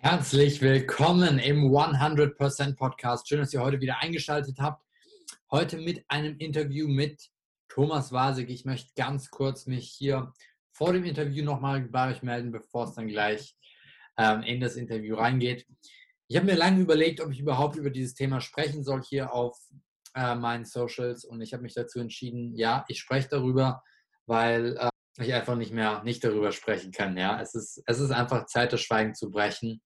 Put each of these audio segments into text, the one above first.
Herzlich willkommen im 100% Podcast. Schön, dass ihr heute wieder eingeschaltet habt. Heute mit einem Interview mit Thomas Wasig. Ich möchte ganz kurz mich hier vor dem Interview nochmal bei euch melden, bevor es dann gleich ähm, in das Interview reingeht. Ich habe mir lange überlegt, ob ich überhaupt über dieses Thema sprechen soll hier auf äh, meinen Socials und ich habe mich dazu entschieden, ja, ich spreche darüber, weil äh, ich einfach nicht mehr nicht darüber sprechen kann. Ja, es ist, es ist einfach Zeit, das Schweigen zu brechen.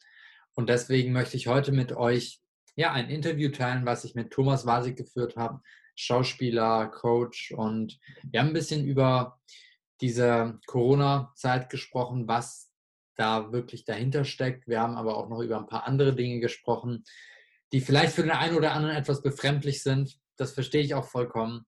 Und deswegen möchte ich heute mit euch ja ein Interview teilen, was ich mit Thomas Wasig geführt habe, Schauspieler, Coach. Und wir haben ein bisschen über diese Corona-Zeit gesprochen, was da wirklich dahinter steckt. Wir haben aber auch noch über ein paar andere Dinge gesprochen, die vielleicht für den einen oder anderen etwas befremdlich sind. Das verstehe ich auch vollkommen.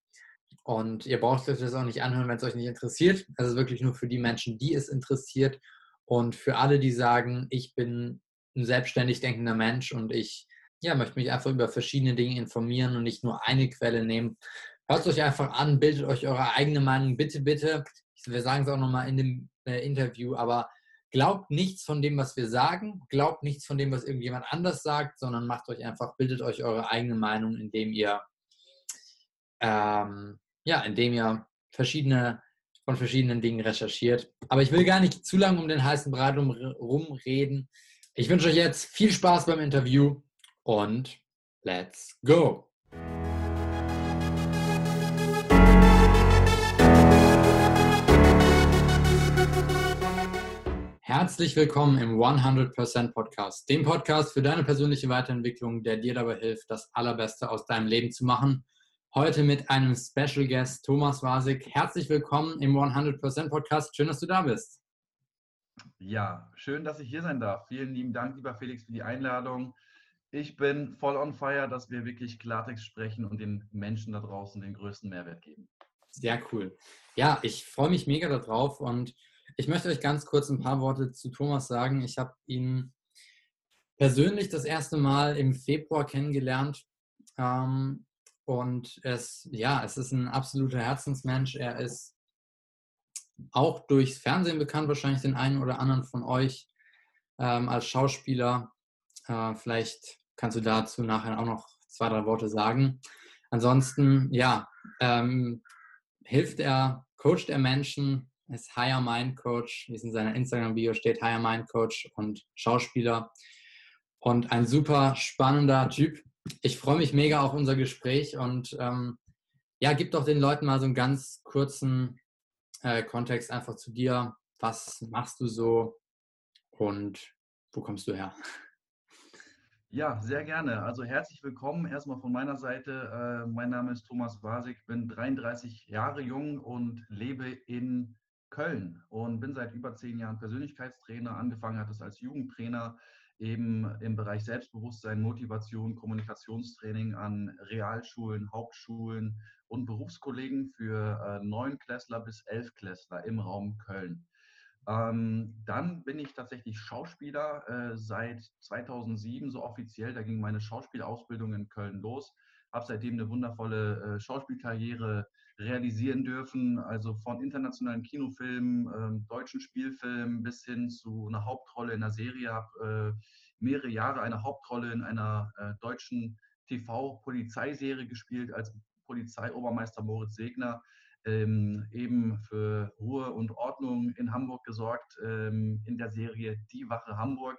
Und ihr braucht euch das auch nicht anhören, wenn es euch nicht interessiert. Es ist wirklich nur für die Menschen, die es interessiert. Und für alle, die sagen, ich bin ein selbstständig denkender Mensch und ich ja, möchte mich einfach über verschiedene Dinge informieren und nicht nur eine Quelle nehmen. Hört euch einfach an, bildet euch eure eigene Meinung. Bitte, bitte, wir sagen es auch nochmal in dem äh, Interview, aber glaubt nichts von dem, was wir sagen, glaubt nichts von dem, was irgendjemand anders sagt, sondern macht euch einfach, bildet euch eure eigene Meinung, indem ihr ähm, ja, indem ihr verschiedene, von verschiedenen Dingen recherchiert. Aber ich will gar nicht zu lange um den heißen Brei rumreden. Ich wünsche euch jetzt viel Spaß beim Interview und let's go! Herzlich willkommen im 100% Podcast, dem Podcast für deine persönliche Weiterentwicklung, der dir dabei hilft, das Allerbeste aus deinem Leben zu machen Heute mit einem Special Guest, Thomas Wasig. Herzlich willkommen im 100% Podcast. Schön, dass du da bist. Ja, schön, dass ich hier sein darf. Vielen lieben Dank, lieber Felix, für die Einladung. Ich bin voll on fire, dass wir wirklich Klartext sprechen und den Menschen da draußen den größten Mehrwert geben. Sehr cool. Ja, ich freue mich mega darauf und ich möchte euch ganz kurz ein paar Worte zu Thomas sagen. Ich habe ihn persönlich das erste Mal im Februar kennengelernt. Ähm, und es, ja, es ist ein absoluter Herzensmensch. Er ist auch durchs Fernsehen bekannt, wahrscheinlich den einen oder anderen von euch ähm, als Schauspieler. Äh, vielleicht kannst du dazu nachher auch noch zwei, drei Worte sagen. Ansonsten, ja, ähm, hilft er, coacht er Menschen, ist Higher Mind Coach, wie es in seiner Instagram-Bio steht, Higher Mind Coach und Schauspieler. Und ein super spannender Typ, ich freue mich mega auf unser Gespräch und ähm, ja, gib doch den Leuten mal so einen ganz kurzen äh, Kontext einfach zu dir. Was machst du so und wo kommst du her? Ja, sehr gerne. Also herzlich willkommen erstmal von meiner Seite. Äh, mein Name ist Thomas Wasig, bin 33 Jahre jung und lebe in Köln und bin seit über zehn Jahren Persönlichkeitstrainer. Angefangen hat es als Jugendtrainer eben im Bereich Selbstbewusstsein, Motivation, Kommunikationstraining an Realschulen, Hauptschulen und Berufskollegen für äh, Neunklässler bis Elfklässler im Raum Köln. Ähm, dann bin ich tatsächlich Schauspieler äh, seit 2007, so offiziell. Da ging meine Schauspielausbildung in Köln los. Habe seitdem eine wundervolle äh, Schauspielkarriere realisieren dürfen, also von internationalen Kinofilmen, äh, deutschen Spielfilmen bis hin zu einer Hauptrolle in einer Serie, habe äh, mehrere Jahre eine Hauptrolle in einer äh, deutschen TV-Polizeiserie gespielt als Polizeiobermeister Moritz Segner, ähm, eben für Ruhe und Ordnung in Hamburg gesorgt, ähm, in der Serie Die Wache Hamburg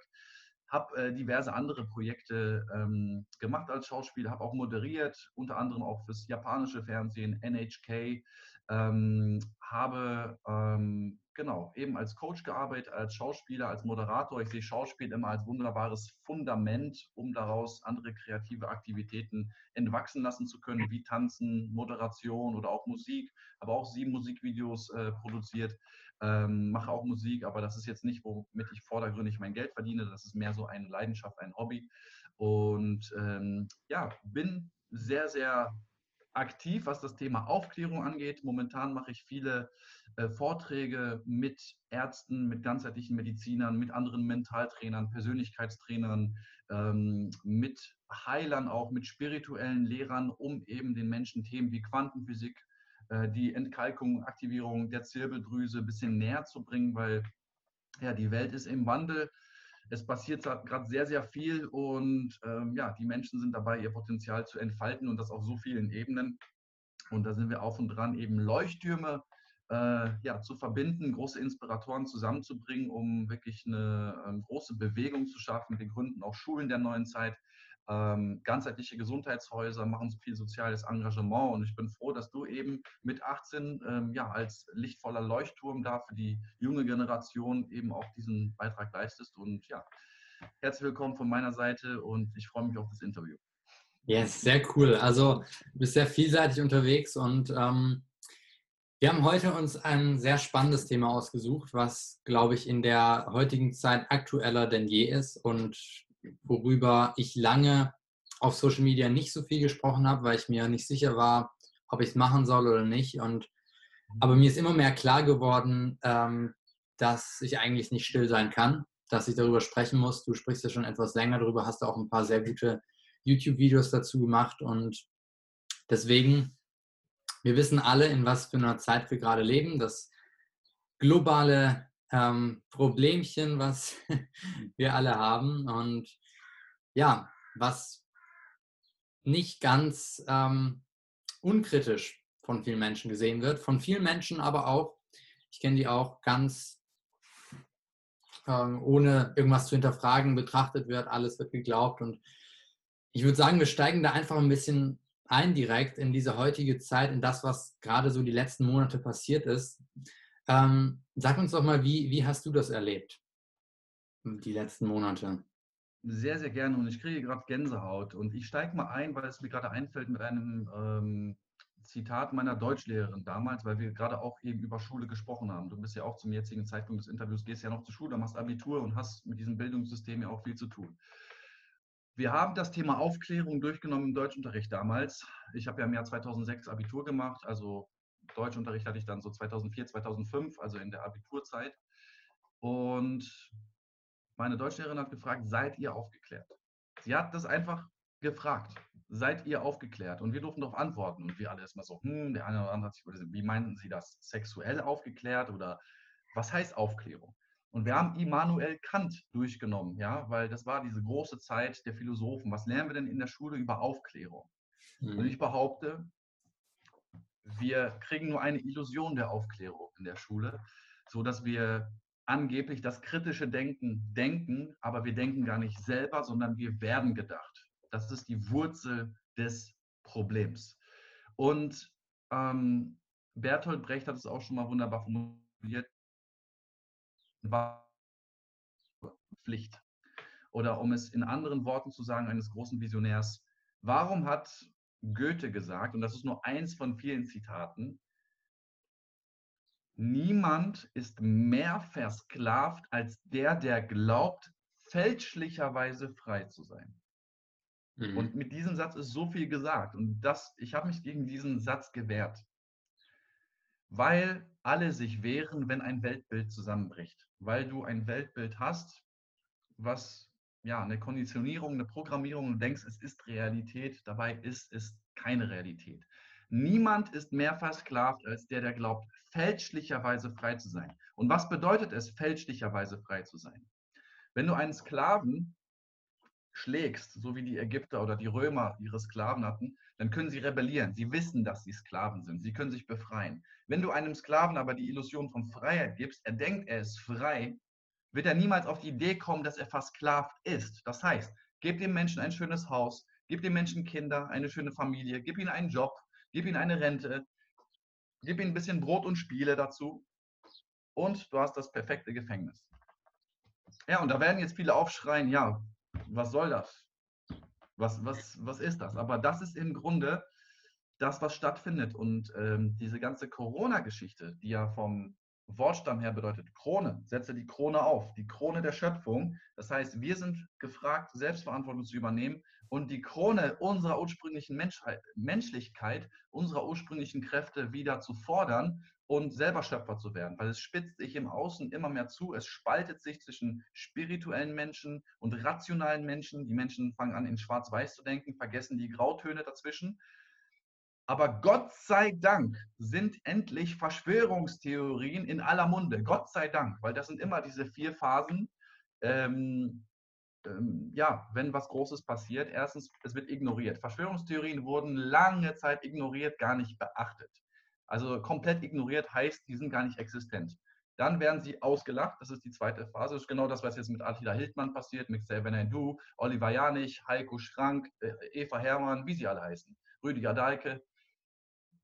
habe äh, diverse andere Projekte ähm, gemacht als Schauspieler, habe auch moderiert, unter anderem auch fürs japanische Fernsehen, NHK, ähm, habe ähm, genau eben als Coach gearbeitet, als Schauspieler, als Moderator. Ich sehe Schauspiel immer als wunderbares Fundament, um daraus andere kreative Aktivitäten entwachsen lassen zu können, wie Tanzen, Moderation oder auch Musik. Habe auch sieben Musikvideos äh, produziert ähm, mache auch Musik, aber das ist jetzt nicht, womit ich vordergründig mein Geld verdiene. Das ist mehr so eine Leidenschaft, ein Hobby. Und ähm, ja, bin sehr, sehr aktiv, was das Thema Aufklärung angeht. Momentan mache ich viele äh, Vorträge mit Ärzten, mit ganzheitlichen Medizinern, mit anderen Mentaltrainern, Persönlichkeitstrainern, ähm, mit Heilern auch, mit spirituellen Lehrern, um eben den Menschen Themen wie Quantenphysik, äh, die Entkalkung, Aktivierung der Zirbeldrüse ein bisschen näher zu bringen, weil ja, die Welt ist im Wandel. Es passiert gerade sehr, sehr viel und ähm, ja, die Menschen sind dabei, ihr Potenzial zu entfalten und das auf so vielen Ebenen. Und da sind wir auf und dran, eben Leuchttürme äh, ja, zu verbinden, große Inspiratoren zusammenzubringen, um wirklich eine ähm, große Bewegung zu schaffen. Wir gründen auch Schulen der neuen Zeit, ähm, ganzheitliche Gesundheitshäuser, machen viel soziales Engagement. Und ich bin froh, dass du eben mit 18 ähm, ja, als lichtvoller Leuchtturm da für die junge Generation eben auch diesen Beitrag leistest. Und ja, herzlich willkommen von meiner Seite und ich freue mich auf das Interview. Yes, sehr cool. Also du bist sehr vielseitig unterwegs und ähm, wir haben heute uns ein sehr spannendes Thema ausgesucht, was, glaube ich, in der heutigen Zeit aktueller denn je ist und worüber ich lange auf Social Media nicht so viel gesprochen habe, weil ich mir nicht sicher war, ob ich es machen soll oder nicht. Und, aber mir ist immer mehr klar geworden, ähm, dass ich eigentlich nicht still sein kann, dass ich darüber sprechen muss. Du sprichst ja schon etwas länger darüber, hast du auch ein paar sehr gute YouTube-Videos dazu gemacht und deswegen wir wissen alle, in was für einer Zeit wir gerade leben. Das globale ähm, Problemchen, was wir alle haben und ja, was nicht ganz ähm, unkritisch von vielen Menschen gesehen wird. Von vielen Menschen aber auch, ich kenne die auch ganz ähm, ohne irgendwas zu hinterfragen betrachtet wird, alles wird geglaubt und ich würde sagen, wir steigen da einfach ein bisschen ein direkt in diese heutige Zeit, in das, was gerade so die letzten Monate passiert ist. Ähm, sag uns doch mal, wie, wie hast du das erlebt, die letzten Monate? Sehr, sehr gerne und ich kriege gerade Gänsehaut und ich steige mal ein, weil es mir gerade einfällt mit einem ähm, Zitat meiner Deutschlehrerin damals, weil wir gerade auch eben über Schule gesprochen haben. Du bist ja auch zum jetzigen Zeitpunkt des Interviews, gehst ja noch zur Schule, machst Abitur und hast mit diesem Bildungssystem ja auch viel zu tun. Wir haben das Thema Aufklärung durchgenommen im Deutschunterricht damals. Ich habe ja im Jahr 2006 Abitur gemacht, also Deutschunterricht hatte ich dann so 2004, 2005, also in der Abiturzeit. Und meine Deutschlehrerin hat gefragt, seid ihr aufgeklärt? Sie hat das einfach gefragt, seid ihr aufgeklärt? Und wir durften darauf antworten. Und wir alle erstmal so, hm, der eine oder andere hat sich, wie meinen Sie das? Sexuell aufgeklärt oder was heißt Aufklärung? Und wir haben Immanuel Kant durchgenommen, ja, weil das war diese große Zeit der Philosophen. Was lernen wir denn in der Schule über Aufklärung? Mhm. Und ich behaupte, wir kriegen nur eine Illusion der Aufklärung in der Schule, so dass wir angeblich das kritische Denken denken, aber wir denken gar nicht selber, sondern wir werden gedacht. Das ist die Wurzel des Problems. Und ähm, Bertolt Brecht hat es auch schon mal wunderbar formuliert. Pflicht. Oder um es in anderen Worten zu sagen, eines großen Visionärs, warum hat Goethe gesagt, und das ist nur eins von vielen Zitaten, niemand ist mehr versklavt als der, der glaubt, fälschlicherweise frei zu sein. Mhm. Und mit diesem Satz ist so viel gesagt. Und das, ich habe mich gegen diesen Satz gewehrt, weil alle sich wehren, wenn ein Weltbild zusammenbricht weil du ein Weltbild hast, was ja eine Konditionierung, eine Programmierung und denkst, es ist Realität, dabei ist es keine Realität. Niemand ist mehr versklavt als der, der glaubt, fälschlicherweise frei zu sein. Und was bedeutet es, fälschlicherweise frei zu sein? Wenn du einen Sklaven schlägst, so wie die Ägypter oder die Römer ihre Sklaven hatten, dann können sie rebellieren. Sie wissen, dass sie Sklaven sind. Sie können sich befreien. Wenn du einem Sklaven aber die Illusion von Freiheit gibst, er denkt, er ist frei, wird er niemals auf die Idee kommen, dass er versklavt ist. Das heißt, gib dem Menschen ein schönes Haus, gib dem Menschen Kinder, eine schöne Familie, gib ihm einen Job, gib ihm eine Rente, gib ihm ein bisschen Brot und Spiele dazu und du hast das perfekte Gefängnis. Ja, und da werden jetzt viele aufschreien, ja, was soll das? Was, was, was ist das? Aber das ist im Grunde das, was stattfindet. Und ähm, diese ganze Corona-Geschichte, die ja vom Wortstamm her bedeutet Krone, setze die Krone auf, die Krone der Schöpfung. Das heißt, wir sind gefragt, Selbstverantwortung zu übernehmen und die Krone unserer ursprünglichen Menschheit, Menschlichkeit, unserer ursprünglichen Kräfte wieder zu fordern und selber Schöpfer zu werden, weil es spitzt sich im Außen immer mehr zu, es spaltet sich zwischen spirituellen Menschen und rationalen Menschen. Die Menschen fangen an, in Schwarz-Weiß zu denken, vergessen die Grautöne dazwischen. Aber Gott sei Dank sind endlich Verschwörungstheorien in aller Munde. Gott sei Dank, weil das sind immer diese vier Phasen. ähm, ähm, ja, wenn was Großes passiert, erstens, es wird ignoriert. Verschwörungstheorien wurden lange Zeit ignoriert, gar nicht beachtet. Also komplett ignoriert heißt, die sind gar nicht existent. Dann werden sie ausgelacht. Das ist die zweite Phase. Das ist genau das, was jetzt mit Attila Hildmann passiert, mit Xavier Naidoo, Oliver Janich, Heiko Schrank, äh, Eva Hermann, wie sie alle heißen, Rüdiger Dahlke.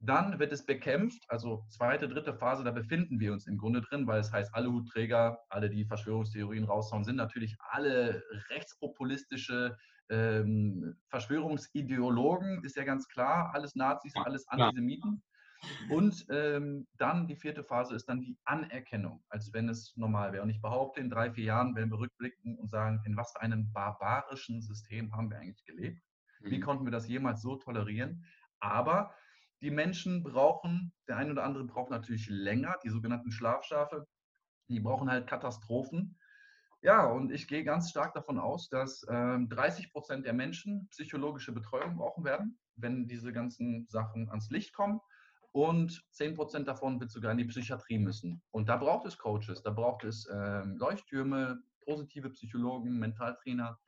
Dann wird es bekämpft, also zweite, dritte Phase, da befinden wir uns im Grunde drin, weil es heißt, alle Hutträger, alle, die Verschwörungstheorien raushauen, sind natürlich alle rechtspopulistische ähm, Verschwörungsideologen, ist ja ganz klar, alles Nazis, alles Antisemiten. Und ähm, dann die vierte Phase ist dann die Anerkennung, als wenn es normal wäre. Und ich behaupte, in drei, vier Jahren werden wir rückblicken und sagen, in was für einem barbarischen System haben wir eigentlich gelebt? Wie mhm. konnten wir das jemals so tolerieren? Aber die Menschen brauchen, der eine oder andere braucht natürlich länger, die sogenannten Schlafschafe, die brauchen halt Katastrophen. Ja, und ich gehe ganz stark davon aus, dass äh, 30 Prozent der Menschen psychologische Betreuung brauchen werden, wenn diese ganzen Sachen ans Licht kommen und 10% davon wird sogar in die Psychiatrie müssen. Und da braucht es Coaches, da braucht es äh, Leuchttürme, positive Psychologen, Mentaltrainer,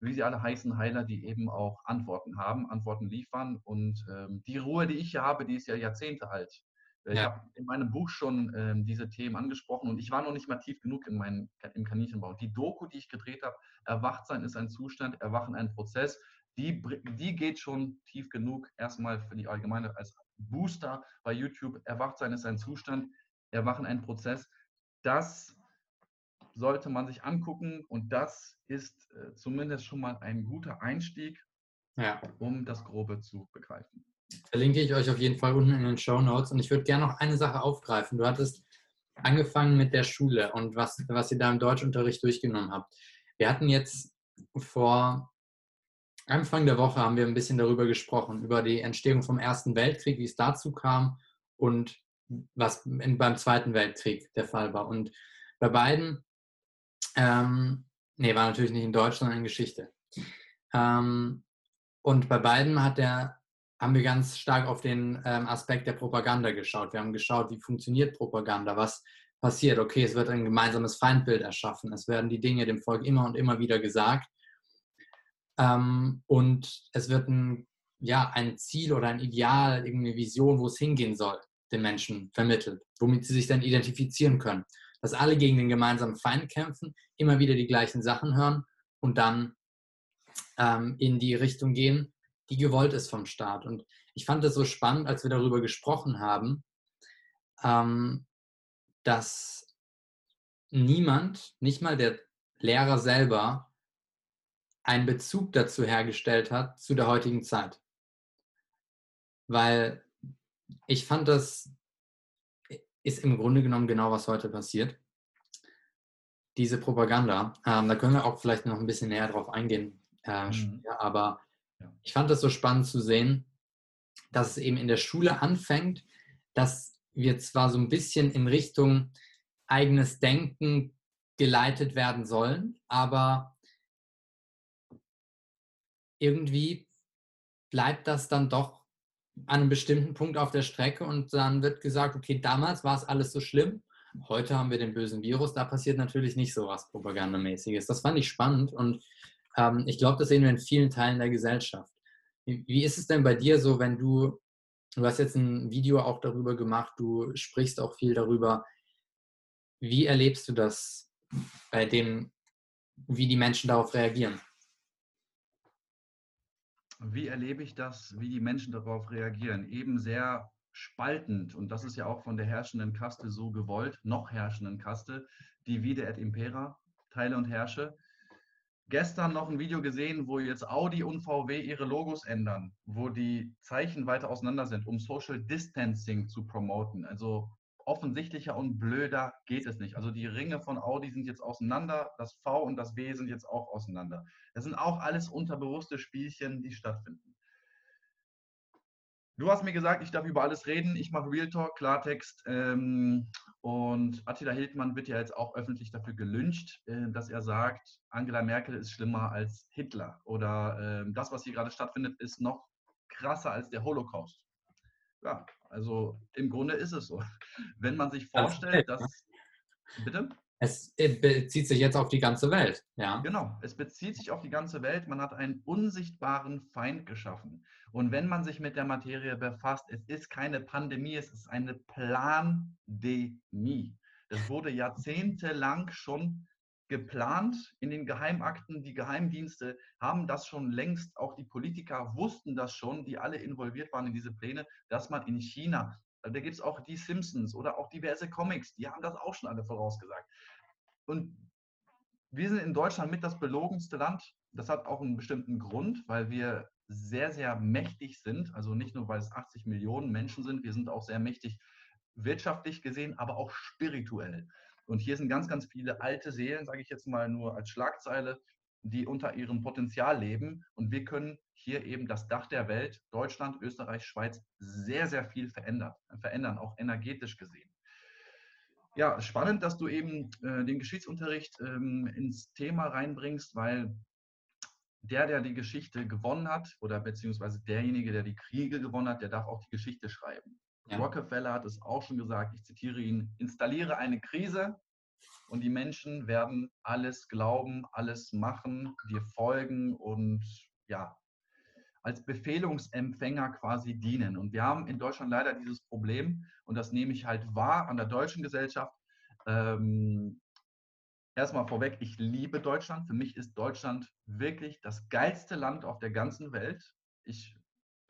wie sie alle heißen, Heiler, die eben auch Antworten haben, Antworten liefern. Und ähm, die Ruhe, die ich hier habe, die ist ja Jahrzehnte alt. Äh, ich ja. habe in meinem Buch schon ähm, diese Themen angesprochen und ich war noch nicht mal tief genug in meinem, im Kaninchenbau. Die Doku, die ich gedreht habe, Erwachtsein ist ein Zustand, Erwachen ein Prozess, die, die geht schon tief genug erstmal für die Allgemeine als Booster bei YouTube. Erwachtsein ist ein Zustand, Erwachen ein Prozess. Das sollte man sich angucken und das ist äh, zumindest schon mal ein guter Einstieg, ja. um das Grobe zu begreifen. Verlinke ich euch auf jeden Fall unten in den Show Notes und ich würde gerne noch eine Sache aufgreifen. Du hattest angefangen mit der Schule und was, was ihr da im Deutschunterricht durchgenommen habt. Wir hatten jetzt vor Anfang der Woche haben wir ein bisschen darüber gesprochen, über die Entstehung vom Ersten Weltkrieg, wie es dazu kam und was in, beim Zweiten Weltkrieg der Fall war. Und bei beiden, ähm, nee, war natürlich nicht in Deutsch, sondern in Geschichte. Ähm, und bei beiden hat der, haben wir ganz stark auf den ähm, Aspekt der Propaganda geschaut. Wir haben geschaut, wie funktioniert Propaganda, was passiert. Okay, es wird ein gemeinsames Feindbild erschaffen, es werden die Dinge dem Volk immer und immer wieder gesagt ähm, und es wird ein, ja, ein Ziel oder ein Ideal, irgendeine Vision, wo es hingehen soll, den Menschen vermittelt, womit sie sich dann identifizieren können. Dass alle gegen den gemeinsamen Feind kämpfen, immer wieder die gleichen Sachen hören und dann ähm, in die Richtung gehen, die gewollt ist vom Staat. Und ich fand es so spannend, als wir darüber gesprochen haben, ähm, dass niemand, nicht mal der Lehrer selber, einen Bezug dazu hergestellt hat, zu der heutigen Zeit. Weil ich fand, das ist im Grunde genommen genau, was heute passiert. Diese Propaganda, ähm, da können wir auch vielleicht noch ein bisschen näher drauf eingehen. Äh, mhm. ja, aber ja. ich fand das so spannend zu sehen, dass es eben in der Schule anfängt, dass wir zwar so ein bisschen in Richtung eigenes Denken geleitet werden sollen, aber irgendwie bleibt das dann doch an einem bestimmten Punkt auf der Strecke und dann wird gesagt, okay, damals war es alles so schlimm, heute haben wir den bösen Virus, da passiert natürlich nicht so was Propagandamäßiges. Das fand ich spannend und ähm, ich glaube, das sehen wir in vielen Teilen der Gesellschaft. Wie, wie ist es denn bei dir so, wenn du, du hast jetzt ein Video auch darüber gemacht, du sprichst auch viel darüber, wie erlebst du das bei dem, wie die Menschen darauf reagieren? Wie erlebe ich das, wie die Menschen darauf reagieren? Eben sehr spaltend. Und das ist ja auch von der herrschenden Kaste so gewollt, noch herrschenden Kaste, die Vide et Impera, Teile und Herrsche. Gestern noch ein Video gesehen, wo jetzt Audi und VW ihre Logos ändern, wo die Zeichen weiter auseinander sind, um Social Distancing zu promoten. Also offensichtlicher und blöder geht es nicht. Also die Ringe von Audi sind jetzt auseinander, das V und das W sind jetzt auch auseinander. Das sind auch alles unterbewusste Spielchen, die stattfinden. Du hast mir gesagt, ich darf über alles reden. Ich mache Real Talk, Klartext. Ähm, und Attila Hildmann wird ja jetzt auch öffentlich dafür gelyncht, äh, dass er sagt, Angela Merkel ist schlimmer als Hitler. Oder äh, das, was hier gerade stattfindet, ist noch krasser als der Holocaust. Ja, also im Grunde ist es so. Wenn man sich vorstellt, dass. Bitte? Es bezieht sich jetzt auf die ganze Welt, ja. Genau, es bezieht sich auf die ganze Welt. Man hat einen unsichtbaren Feind geschaffen. Und wenn man sich mit der Materie befasst, es ist keine Pandemie, es ist eine Plandemie. Das wurde jahrzehntelang schon geplant in den Geheimakten. Die Geheimdienste haben das schon längst, auch die Politiker wussten das schon, die alle involviert waren in diese Pläne, dass man in China, da gibt es auch die Simpsons oder auch diverse Comics, die haben das auch schon alle vorausgesagt. Und wir sind in Deutschland mit das belogenste Land. Das hat auch einen bestimmten Grund, weil wir sehr, sehr mächtig sind. Also nicht nur, weil es 80 Millionen Menschen sind, wir sind auch sehr mächtig wirtschaftlich gesehen, aber auch spirituell. Und hier sind ganz, ganz viele alte Seelen, sage ich jetzt mal nur als Schlagzeile, die unter ihrem Potenzial leben. Und wir können hier eben das Dach der Welt, Deutschland, Österreich, Schweiz, sehr, sehr viel verändern, verändern auch energetisch gesehen. Ja, spannend, dass du eben äh, den Geschichtsunterricht ähm, ins Thema reinbringst, weil der, der die Geschichte gewonnen hat, oder beziehungsweise derjenige, der die Kriege gewonnen hat, der darf auch die Geschichte schreiben. Ja. Rockefeller hat es auch schon gesagt, ich zitiere ihn, installiere eine Krise und die Menschen werden alles glauben, alles machen, dir folgen und ja, als Befehlungsempfänger quasi dienen. Und wir haben in Deutschland leider dieses Problem, und das nehme ich halt wahr an der deutschen Gesellschaft, ähm, erstmal vorweg, ich liebe Deutschland. Für mich ist Deutschland wirklich das geilste Land auf der ganzen Welt. Ich,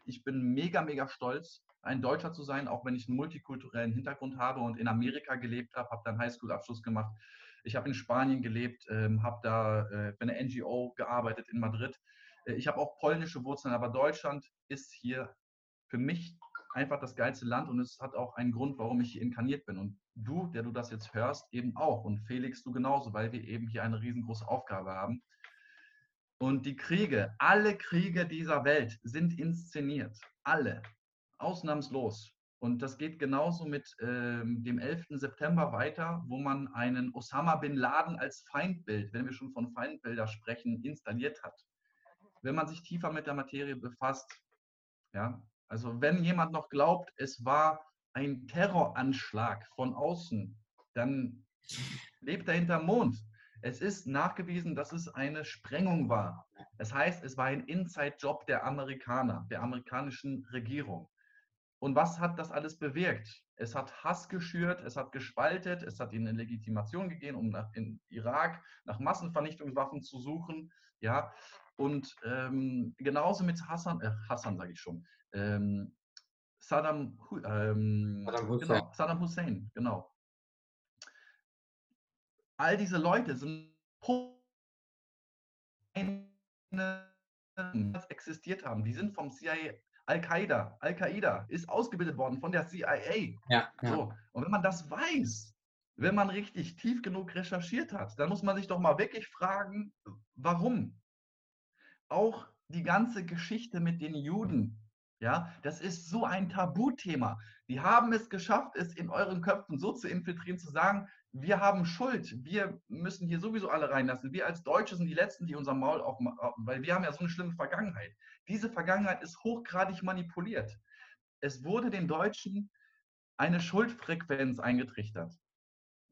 ich bin mega, mega stolz, ein Deutscher zu sein, auch wenn ich einen multikulturellen Hintergrund habe und in Amerika gelebt habe, habe dann Highschool-Abschluss gemacht. Ich habe in Spanien gelebt, ähm, habe da äh, bei einer NGO gearbeitet in Madrid. Äh, ich habe auch polnische Wurzeln, aber Deutschland ist hier für mich einfach das geilste Land und es hat auch einen Grund, warum ich hier inkarniert bin. Und du, der du das jetzt hörst, eben auch. Und Felix, du genauso, weil wir eben hier eine riesengroße Aufgabe haben. Und die Kriege, alle Kriege dieser Welt sind inszeniert. Alle. Ausnahmslos. Und das geht genauso mit ähm, dem 11. September weiter, wo man einen Osama bin Laden als Feindbild, wenn wir schon von Feindbilder sprechen, installiert hat. Wenn man sich tiefer mit der Materie befasst, ja, also wenn jemand noch glaubt, es war ein Terroranschlag von außen, dann lebt er hinterm Mond. Es ist nachgewiesen, dass es eine Sprengung war. Das heißt, es war ein Inside-Job der Amerikaner, der amerikanischen Regierung. Und was hat das alles bewirkt? Es hat Hass geschürt, es hat gespaltet, es hat ihnen eine Legitimation gegeben, um nach, in Irak nach Massenvernichtungswaffen zu suchen. Ja, und ähm, genauso mit Hassan, äh, Hassan sage ich schon, ähm, Saddam, ähm, Saddam, Hussein. Genau, Saddam Hussein, genau. All diese Leute sind existiert haben. Die sind vom CIA, Al-Qaida, Al-Qaida ist ausgebildet worden von der CIA. Ja, ja. So. Und wenn man das weiß, wenn man richtig tief genug recherchiert hat, dann muss man sich doch mal wirklich fragen, warum? Auch die ganze Geschichte mit den Juden, ja, das ist so ein Tabuthema. Die haben es geschafft, es in euren Köpfen so zu infiltrieren, zu sagen, wir haben Schuld, wir müssen hier sowieso alle reinlassen. Wir als Deutsche sind die Letzten, die unser Maul aufmachen, weil wir haben ja so eine schlimme Vergangenheit. Diese Vergangenheit ist hochgradig manipuliert. Es wurde den Deutschen eine Schuldfrequenz eingetrichtert.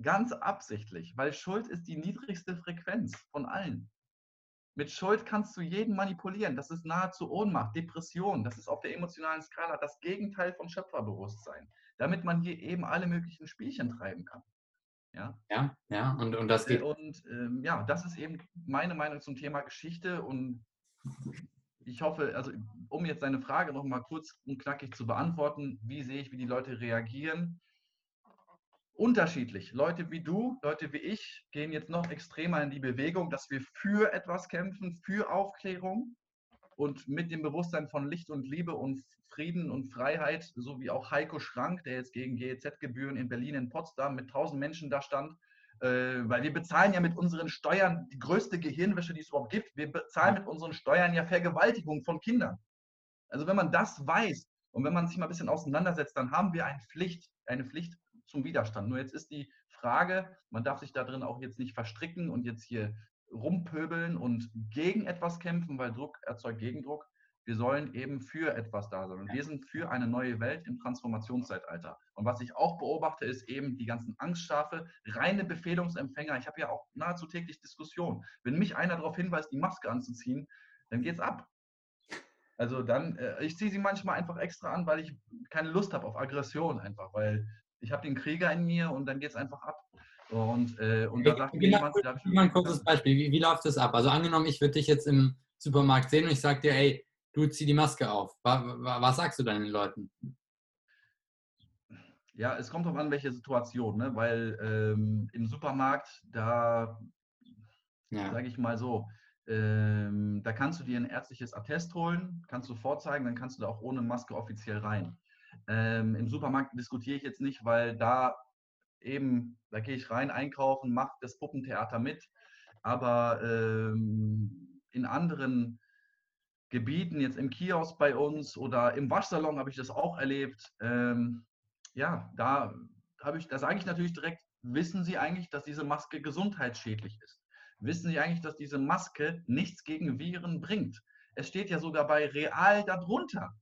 Ganz absichtlich, weil Schuld ist die niedrigste Frequenz von allen. Mit Schuld kannst du jeden manipulieren. Das ist nahezu Ohnmacht, Depression. Das ist auf der emotionalen Skala das Gegenteil von Schöpferbewusstsein, damit man hier eben alle möglichen Spielchen treiben kann. Ja, ja, ja. Und, und das geht. Und ähm, ja, das ist eben meine Meinung zum Thema Geschichte. Und ich hoffe, also um jetzt deine Frage noch mal kurz und knackig zu beantworten, wie sehe ich, wie die Leute reagieren? Unterschiedlich. Leute wie du, Leute wie ich gehen jetzt noch extremer in die Bewegung, dass wir für etwas kämpfen, für Aufklärung und mit dem Bewusstsein von Licht und Liebe und Frieden und Freiheit, so wie auch Heiko Schrank, der jetzt gegen GEZ-Gebühren in Berlin, in Potsdam mit 1000 Menschen da stand, äh, weil wir bezahlen ja mit unseren Steuern die größte Gehirnwäsche, die es überhaupt gibt. Wir bezahlen mit unseren Steuern ja Vergewaltigung von Kindern. Also wenn man das weiß und wenn man sich mal ein bisschen auseinandersetzt, dann haben wir eine Pflicht, eine Pflicht zum Widerstand. Nur jetzt ist die Frage, man darf sich da drin auch jetzt nicht verstricken und jetzt hier rumpöbeln und gegen etwas kämpfen, weil Druck erzeugt Gegendruck. Wir sollen eben für etwas da sein. Und wir sind für eine neue Welt im Transformationszeitalter. Und was ich auch beobachte, ist eben die ganzen Angstschafe, reine Befehlungsempfänger. Ich habe ja auch nahezu täglich Diskussionen. Wenn mich einer darauf hinweist, die Maske anzuziehen, dann geht's ab. Also dann, äh, ich ziehe sie manchmal einfach extra an, weil ich keine Lust habe auf Aggression einfach, weil ich habe den Krieger in mir und dann geht es einfach ab. Und, äh, und da sagt mir jemand, da mal ein kurzes Beispiel. Wie, wie läuft das ab? Also angenommen, ich würde dich jetzt im Supermarkt sehen und ich sage dir, ey, du zieh die Maske auf. Was, was sagst du deinen Leuten? Ja, es kommt darauf an, welche Situation, ne? weil ähm, im Supermarkt, da ja. sage ich mal so, ähm, da kannst du dir ein ärztliches Attest holen, kannst du vorzeigen, dann kannst du da auch ohne Maske offiziell rein. Ähm, Im Supermarkt diskutiere ich jetzt nicht, weil da eben, da gehe ich rein, einkaufen, mache das Puppentheater mit. Aber ähm, in anderen Gebieten, jetzt im Kiosk bei uns oder im Waschsalon habe ich das auch erlebt. Ähm, ja, da habe ich, da sage ich natürlich direkt, wissen Sie eigentlich, dass diese Maske gesundheitsschädlich ist? Wissen Sie eigentlich, dass diese Maske nichts gegen Viren bringt? Es steht ja sogar bei Real darunter.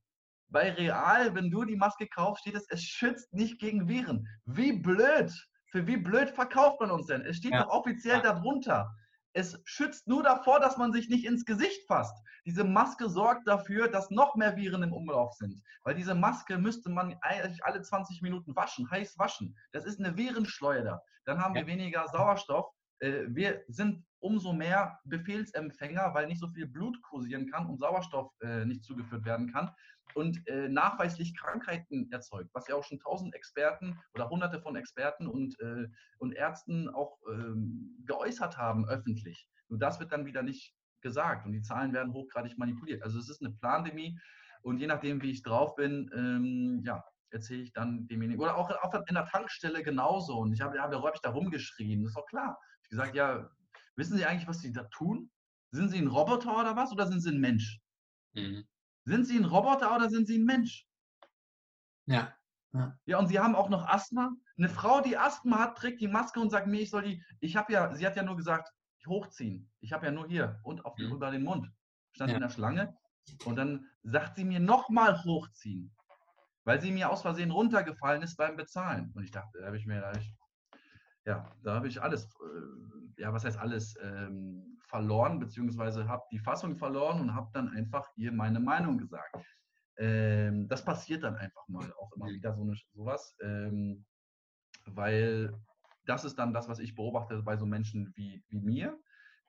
Bei Real, wenn du die Maske kaufst, steht es, es schützt nicht gegen Viren. Wie blöd! Für wie blöd verkauft man uns denn? Es steht ja. doch offiziell ja. darunter. Es schützt nur davor, dass man sich nicht ins Gesicht fasst. Diese Maske sorgt dafür, dass noch mehr Viren im Umlauf sind. Weil diese Maske müsste man eigentlich alle 20 Minuten waschen, heiß waschen. Das ist eine Virenschleuder. Dann haben ja. wir weniger Sauerstoff. Äh, wir sind umso mehr Befehlsempfänger, weil nicht so viel Blut kursieren kann und Sauerstoff äh, nicht zugeführt werden kann und äh, nachweislich Krankheiten erzeugt, was ja auch schon tausend Experten oder hunderte von Experten und, und Ärzten auch ähm, geäußert haben öffentlich. Nur das wird dann wieder nicht gesagt und die Zahlen werden hochgradig manipuliert. Also es ist eine Plandemie und je nachdem, wie ich drauf bin, ähm, ja, erzähle ich dann demjenigen. Oder auch in der Tankstelle genauso. Und ich habe, ja, ich da rumgeschrien. Das ist doch klar. Ich gesagt, ja, wissen Sie eigentlich, was Sie da tun? Sind Sie ein Roboter oder was? Oder sind Sie ein Mensch? Mhm. Sind Sie ein Roboter oder sind Sie ein Mensch? Ja. Ja, ja und Sie haben auch noch Asthma. Eine Frau, die Asthma hat, trägt die Maske und sagt mir, ich soll die, ich habe ja, sie hat ja nur gesagt, hochziehen. Ich habe ja nur hier und auf, mhm. über den Mund. Stand ja. in der Schlange. Und dann sagt sie mir nochmal hochziehen, weil sie mir aus Versehen runtergefallen ist beim Bezahlen. Und ich dachte, da habe ich mir, da hab ich, ja, da habe ich alles, äh, ja, was heißt alles, ähm, verloren, beziehungsweise habe die Fassung verloren und habe dann einfach ihr meine Meinung gesagt. Ähm, das passiert dann einfach mal auch immer wieder so eine, sowas, ähm, weil das ist dann das, was ich beobachte bei so Menschen wie, wie mir.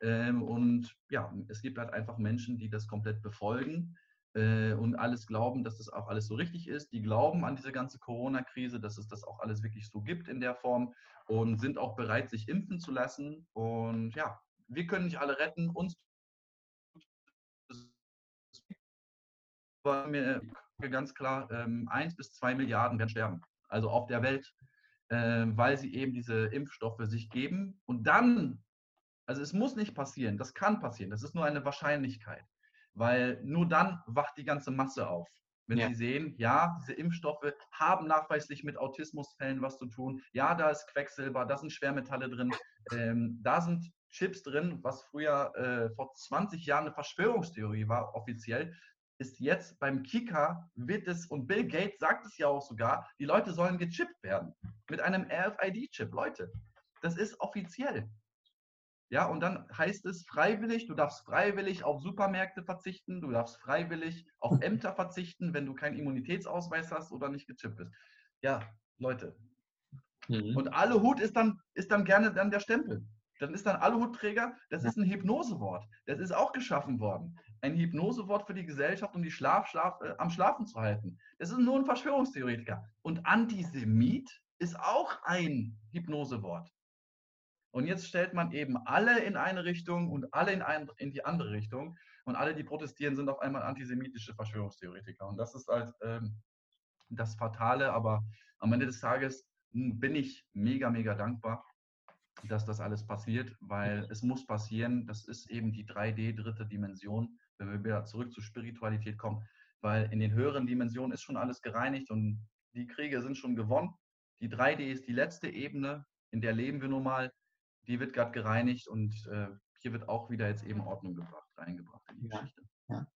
Ähm, und ja, es gibt halt einfach Menschen, die das komplett befolgen äh, und alles glauben, dass das auch alles so richtig ist. Die glauben an diese ganze Corona-Krise, dass es das auch alles wirklich so gibt in der Form und sind auch bereit, sich impfen zu lassen. Und ja, wir können nicht alle retten, uns war mir ganz klar, ähm, eins bis zwei Milliarden werden sterben. Also auf der Welt, äh, weil sie eben diese Impfstoffe sich geben. Und dann, also es muss nicht passieren, das kann passieren, das ist nur eine Wahrscheinlichkeit, weil nur dann wacht die ganze Masse auf. Wenn ja. sie sehen, ja, diese Impfstoffe haben nachweislich mit Autismusfällen was zu tun. Ja, da ist Quecksilber, da sind Schwermetalle drin, ähm, da sind Chips drin, was früher äh, vor 20 Jahren eine Verschwörungstheorie war, offiziell, ist jetzt beim Kika, wird es, und Bill Gates sagt es ja auch sogar, die Leute sollen gechippt werden. Mit einem RFID-Chip. Leute, das ist offiziell. Ja, und dann heißt es freiwillig, du darfst freiwillig auf Supermärkte verzichten, du darfst freiwillig auf Ämter verzichten, wenn du keinen Immunitätsausweis hast oder nicht gechippt bist. Ja, Leute. Mhm. Und alle Hut ist dann, ist dann gerne dann der Stempel. Dann ist dann Aluhutträger, das ist ein Hypnosewort. Das ist auch geschaffen worden. Ein Hypnosewort für die Gesellschaft, um die Schlaf, Schlaf, äh, am Schlafen zu halten. Das ist nur ein Verschwörungstheoretiker. Und Antisemit ist auch ein Hypnosewort. Und jetzt stellt man eben alle in eine Richtung und alle in, ein, in die andere Richtung. Und alle, die protestieren, sind auf einmal antisemitische Verschwörungstheoretiker. Und das ist halt ähm, das Fatale. Aber am Ende des Tages hm, bin ich mega, mega dankbar, dass das alles passiert, weil es muss passieren. Das ist eben die 3D, dritte Dimension, wenn wir wieder zurück zur Spiritualität kommen. Weil in den höheren Dimensionen ist schon alles gereinigt und die Kriege sind schon gewonnen. Die 3D ist die letzte Ebene, in der leben wir nun mal. Die wird gerade gereinigt und äh, hier wird auch wieder jetzt eben Ordnung gebracht, reingebracht in die ja, Geschichte. Ja.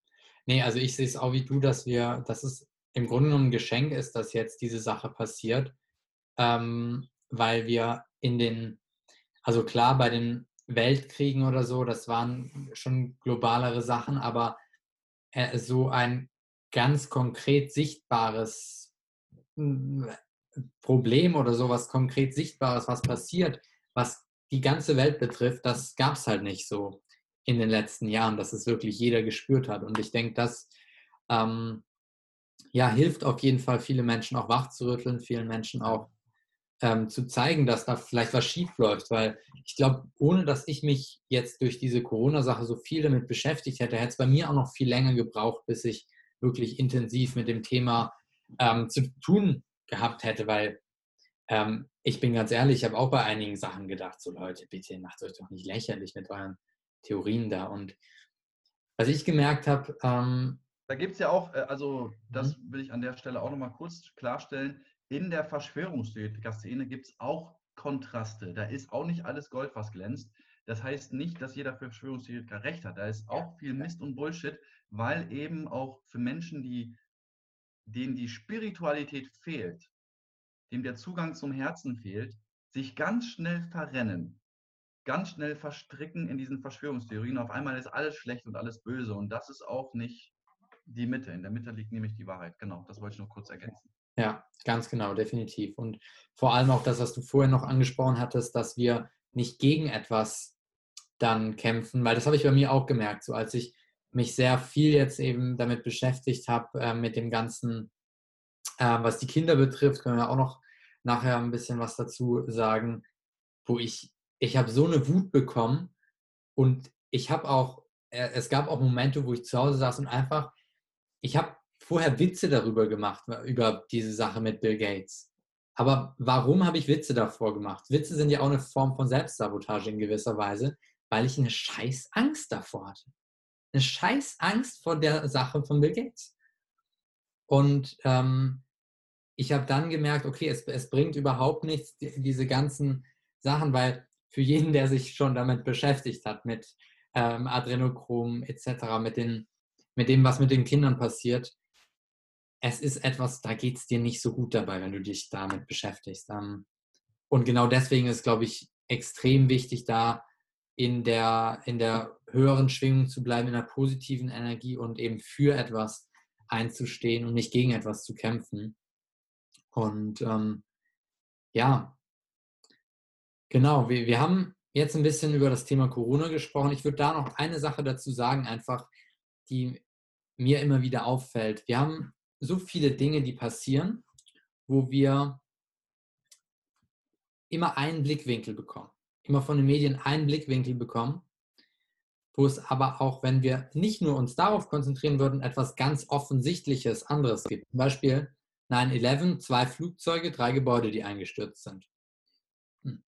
Nee, also ich sehe es auch wie du, dass wir, dass es im Grunde genommen ein Geschenk ist, dass jetzt diese Sache passiert, ähm, weil wir in den, also klar, bei den Weltkriegen oder so, das waren schon globalere Sachen, aber äh, so ein ganz konkret sichtbares hm, Problem oder sowas konkret Sichtbares, was passiert, was die ganze Welt betrifft, das gab es halt nicht so in den letzten Jahren, dass es wirklich jeder gespürt hat. Und ich denke, das ähm, ja, hilft auf jeden Fall, viele Menschen auch wachzurütteln, vielen Menschen auch ähm, zu zeigen, dass da vielleicht was schief läuft. Weil ich glaube, ohne dass ich mich jetzt durch diese Corona-Sache so viel damit beschäftigt hätte, hätte es bei mir auch noch viel länger gebraucht, bis ich wirklich intensiv mit dem Thema ähm, zu tun gehabt hätte, weil ähm, ich bin ganz ehrlich, ich habe auch bei einigen Sachen gedacht, so Leute, bitte macht euch doch nicht lächerlich mit euren Theorien da. Und was ich gemerkt habe, ähm, da gibt es ja auch, äh, also das mhm. will ich an der Stelle auch nochmal kurz klarstellen, in der Verschwörungstheoretiker-Szene gibt es auch Kontraste. Da ist auch nicht alles Gold, was glänzt. Das heißt nicht, dass jeder Verschwörungstheoretiker recht hat. Da ist auch viel Mist und Bullshit, weil eben auch für Menschen, die, denen die Spiritualität fehlt, dem der Zugang zum Herzen fehlt, sich ganz schnell verrennen, ganz schnell verstricken in diesen Verschwörungstheorien. Auf einmal ist alles schlecht und alles böse. Und das ist auch nicht die Mitte. In der Mitte liegt nämlich die Wahrheit. Genau, das wollte ich noch kurz ergänzen. Ja, ganz genau, definitiv. Und vor allem auch das, was du vorher noch angesprochen hattest, dass wir nicht gegen etwas dann kämpfen, weil das habe ich bei mir auch gemerkt, so als ich mich sehr viel jetzt eben damit beschäftigt habe, äh, mit dem ganzen, äh, was die Kinder betrifft, können wir auch noch nachher ein bisschen was dazu sagen, wo ich, ich habe so eine Wut bekommen und ich habe auch, äh, es gab auch Momente, wo ich zu Hause saß und einfach, ich habe vorher Witze darüber gemacht, über diese Sache mit Bill Gates. Aber warum habe ich Witze davor gemacht? Witze sind ja auch eine Form von Selbstsabotage in gewisser Weise, weil ich eine scheiß Angst davor hatte. Eine scheiß Angst vor der Sache von Bill Gates. Und ähm, ich habe dann gemerkt, okay, es, es bringt überhaupt nichts, diese ganzen Sachen, weil für jeden, der sich schon damit beschäftigt hat, mit ähm, Adrenochrom etc., mit, den, mit dem, was mit den Kindern passiert, es ist etwas, da geht es dir nicht so gut dabei, wenn du dich damit beschäftigst. Ähm, und genau deswegen ist, glaube ich, extrem wichtig, da in der, in der höheren Schwingung zu bleiben, in der positiven Energie und eben für etwas einzustehen und nicht gegen etwas zu kämpfen. Und ähm, ja, genau, wir, wir haben jetzt ein bisschen über das Thema Corona gesprochen. Ich würde da noch eine Sache dazu sagen, einfach, die mir immer wieder auffällt. Wir haben so viele Dinge, die passieren, wo wir immer einen Blickwinkel bekommen, immer von den Medien einen Blickwinkel bekommen, wo es aber auch, wenn wir nicht nur uns darauf konzentrieren würden, etwas ganz Offensichtliches anderes gibt. Zum Beispiel 9-11, zwei Flugzeuge, drei Gebäude, die eingestürzt sind. Hm.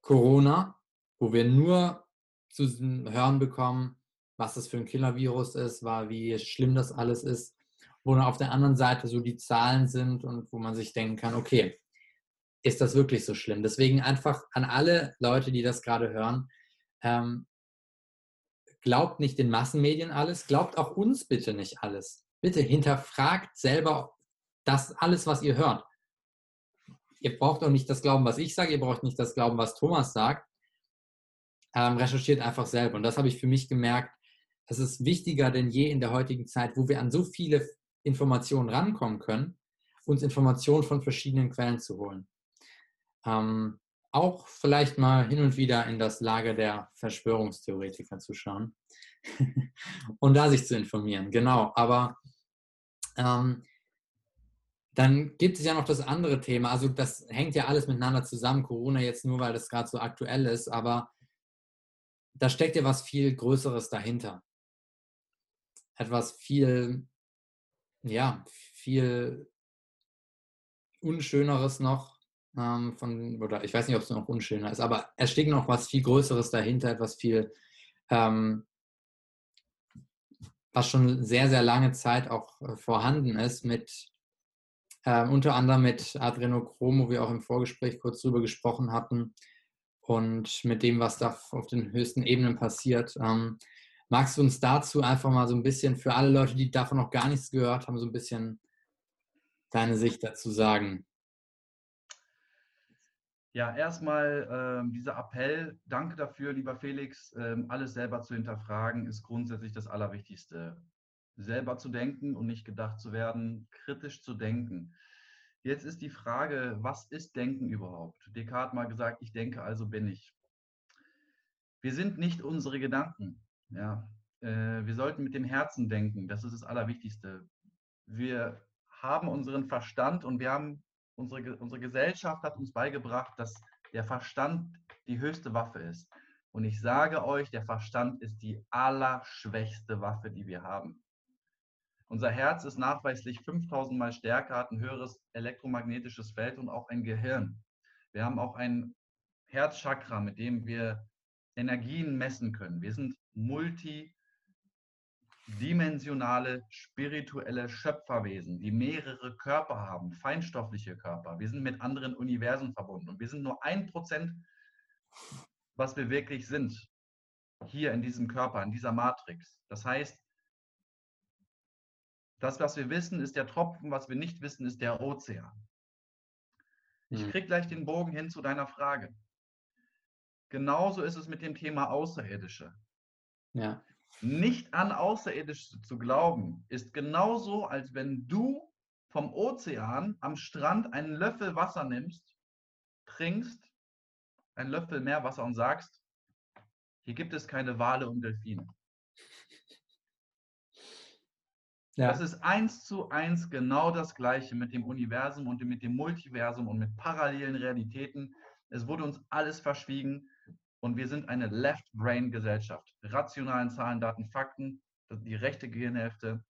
Corona, wo wir nur zu hören bekommen, was das für ein Killer-Virus ist, war, wie schlimm das alles ist, wo dann auf der anderen Seite so die Zahlen sind und wo man sich denken kann, okay, ist das wirklich so schlimm? Deswegen einfach an alle Leute, die das gerade hören, ähm, glaubt nicht den Massenmedien alles, glaubt auch uns bitte nicht alles. Bitte hinterfragt selber das alles, was ihr hört. Ihr braucht auch nicht das Glauben, was ich sage, ihr braucht nicht das Glauben, was Thomas sagt. Ähm, recherchiert einfach selber. Und das habe ich für mich gemerkt, es ist wichtiger denn je in der heutigen Zeit, wo wir an so viele Informationen rankommen können, uns Informationen von verschiedenen Quellen zu holen. Ähm, auch vielleicht mal hin und wieder in das Lager der Verschwörungstheoretiker zu schauen und da sich zu informieren. Genau, aber ähm, dann gibt es ja noch das andere Thema. Also das hängt ja alles miteinander zusammen. Corona jetzt nur, weil das gerade so aktuell ist, aber da steckt ja was viel Größeres dahinter etwas viel, ja, viel Unschöneres noch ähm, von, oder ich weiß nicht, ob es noch unschöner ist, aber es steckt noch was viel Größeres dahinter, etwas viel, ähm, was schon sehr, sehr lange Zeit auch äh, vorhanden ist, mit äh, unter anderem mit Adrenochrom, wo wir auch im Vorgespräch kurz drüber gesprochen hatten, und mit dem, was da auf den höchsten Ebenen passiert. Ähm, Magst du uns dazu einfach mal so ein bisschen für alle Leute, die davon noch gar nichts gehört haben, so ein bisschen deine Sicht dazu sagen? Ja, erstmal ähm, dieser Appell, danke dafür, lieber Felix. Ähm, alles selber zu hinterfragen ist grundsätzlich das Allerwichtigste. Selber zu denken und nicht gedacht zu werden, kritisch zu denken. Jetzt ist die Frage, was ist Denken überhaupt? Descartes mal gesagt, ich denke, also bin ich. Wir sind nicht unsere Gedanken. Ja, äh, wir sollten mit dem Herzen denken. Das ist das Allerwichtigste. Wir haben unseren Verstand und wir haben unsere, unsere Gesellschaft hat uns beigebracht, dass der Verstand die höchste Waffe ist. Und ich sage euch, der Verstand ist die allerschwächste Waffe, die wir haben. Unser Herz ist nachweislich 5000 Mal stärker, hat ein höheres elektromagnetisches Feld und auch ein Gehirn. Wir haben auch ein Herzchakra, mit dem wir Energien messen können. Wir sind multidimensionale, spirituelle Schöpferwesen, die mehrere Körper haben, feinstoffliche Körper. Wir sind mit anderen Universen verbunden und wir sind nur ein Prozent, was wir wirklich sind, hier in diesem Körper, in dieser Matrix. Das heißt, das, was wir wissen, ist der Tropfen, was wir nicht wissen, ist der Ozean. Ich hm. kriege gleich den Bogen hin zu deiner Frage. Genauso ist es mit dem Thema Außerirdische. Ja. Nicht an Außerirdische zu glauben, ist genauso, als wenn du vom Ozean am Strand einen Löffel Wasser nimmst, trinkst, einen Löffel Meerwasser und sagst, hier gibt es keine Wale und Delfine. Ja. Das ist eins zu eins genau das Gleiche mit dem Universum und mit dem Multiversum und mit parallelen Realitäten. Es wurde uns alles verschwiegen und wir sind eine Left-Brain-Gesellschaft. Rationalen Zahlen, Daten, Fakten. Die rechte Gehirnhälfte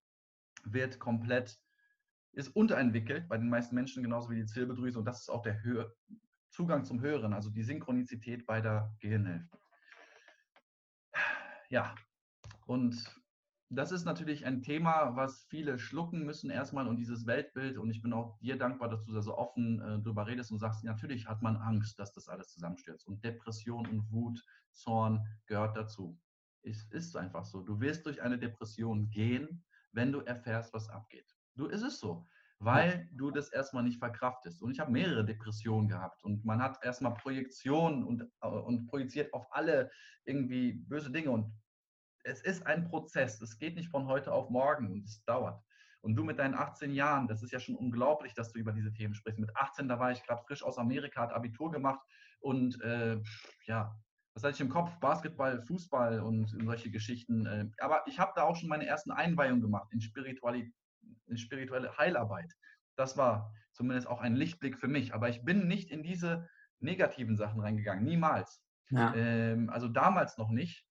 wird komplett, ist unterentwickelt bei den meisten Menschen, genauso wie die Zirbeldrüse. Und das ist auch der Höhe, Zugang zum Höheren, also die Synchronizität beider Gehirnhälften. Ja, und das ist natürlich ein Thema, was viele schlucken müssen erstmal und dieses Weltbild. Und ich bin auch dir dankbar, dass du da so offen äh, drüber redest und sagst, natürlich hat man Angst, dass das alles zusammenstürzt. Und Depression und Wut, Zorn gehört dazu. Es ist einfach so. Du wirst durch eine Depression gehen, wenn du erfährst, was abgeht. Du ist es so, weil du das erstmal nicht verkraftest. Und ich habe mehrere Depressionen gehabt und man hat erstmal Projektionen und, äh, und projiziert auf alle irgendwie böse Dinge und es ist ein Prozess. Es geht nicht von heute auf morgen und es dauert. Und du mit deinen 18 Jahren, das ist ja schon unglaublich, dass du über diese Themen sprichst. Mit 18, da war ich gerade frisch aus Amerika, hat Abitur gemacht und äh, ja, was hatte ich im Kopf? Basketball, Fußball und solche Geschichten. Äh, aber ich habe da auch schon meine ersten Einweihungen gemacht in, in spirituelle Heilarbeit. Das war zumindest auch ein Lichtblick für mich. Aber ich bin nicht in diese negativen Sachen reingegangen, niemals. Ja. Ähm, also damals noch nicht.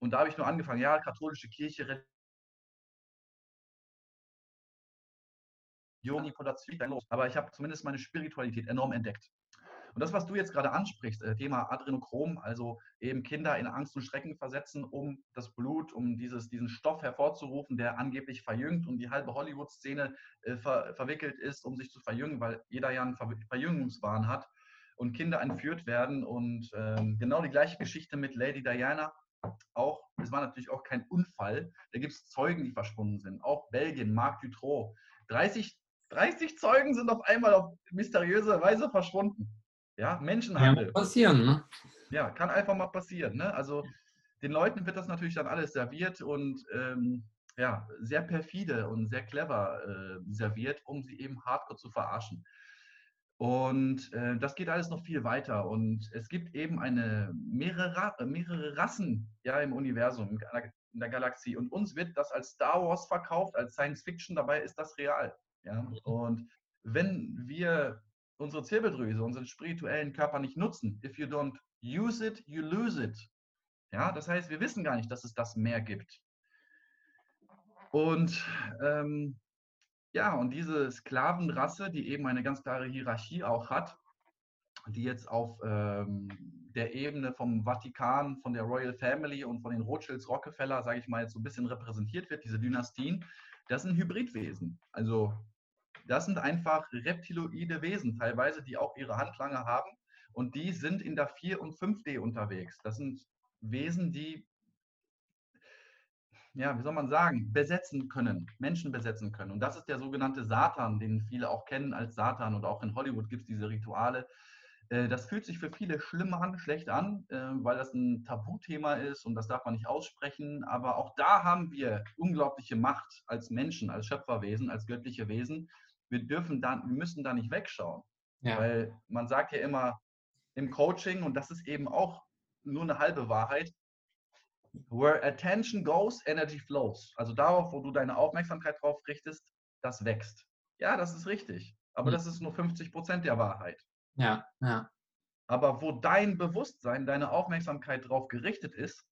Und da habe ich nur angefangen, ja, katholische Kirche, Manipulation, aber ich habe zumindest meine Spiritualität enorm entdeckt. Und das, was du jetzt gerade ansprichst, äh, Thema Adrenochrom, also eben Kinder in Angst und Schrecken versetzen, um das Blut, um dieses, diesen Stoff hervorzurufen, der angeblich verjüngt und die halbe Hollywood-Szene äh, ver, verwickelt ist, um sich zu verjüngen, weil jeder ja einen Ver Verjüngungswahn hat und Kinder entführt werden. Und ähm, genau die gleiche Geschichte mit Lady Diana auch, es war natürlich auch kein Unfall, da gibt es Zeugen, die verschwunden sind. Auch Belgien, Marc Dutroux. 30, 30 Zeugen sind auf einmal auf mysteriöse Weise verschwunden. Ja, Menschenhandel. Kann passieren, ne? Ja, kann einfach mal passieren. Ne? Also den Leuten wird das natürlich dann alles serviert und ähm, ja, sehr perfide und sehr clever äh, serviert, um sie eben hardcore zu verarschen. Und äh, das geht alles noch viel weiter. Und es gibt eben eine, mehrere, mehrere Rassen ja, im Universum, in der Galaxie. Und uns wird das als Star Wars verkauft, als Science Fiction. Dabei ist das real. Ja? Mhm. Und wenn wir unsere Zirbeldrüse, unseren spirituellen Körper nicht nutzen, if you don't use it, you lose it. Ja, das heißt, wir wissen gar nicht, dass es das mehr gibt. Und ähm, ja, und diese Sklavenrasse, die eben eine ganz klare Hierarchie auch hat, die jetzt auf ähm, der Ebene vom Vatikan, von der Royal Family und von den Rothschilds, Rockefeller, sage ich mal, jetzt so ein bisschen repräsentiert wird, diese Dynastien, das sind Hybridwesen. Also das sind einfach reptiloide Wesen, teilweise, die auch ihre Handlange haben. Und die sind in der 4- und 5D unterwegs. Das sind Wesen, die ja, wie soll man sagen, besetzen können, Menschen besetzen können. Und das ist der sogenannte Satan, den viele auch kennen als Satan. Und auch in Hollywood gibt es diese Rituale. Äh, das fühlt sich für viele schlimm an, schlecht an, äh, weil das ein Tabuthema ist und das darf man nicht aussprechen. Aber auch da haben wir unglaubliche Macht als Menschen, als Schöpferwesen, als göttliche Wesen. Wir dürfen da, wir müssen da nicht wegschauen. Ja. Weil man sagt ja immer im Coaching, und das ist eben auch nur eine halbe Wahrheit, Where attention goes, energy flows. Also darauf, wo du deine Aufmerksamkeit drauf richtest, das wächst. Ja, das ist richtig. Aber mhm. das ist nur 50 Prozent der Wahrheit. Ja, ja. Aber wo dein Bewusstsein, deine Aufmerksamkeit drauf gerichtet ist,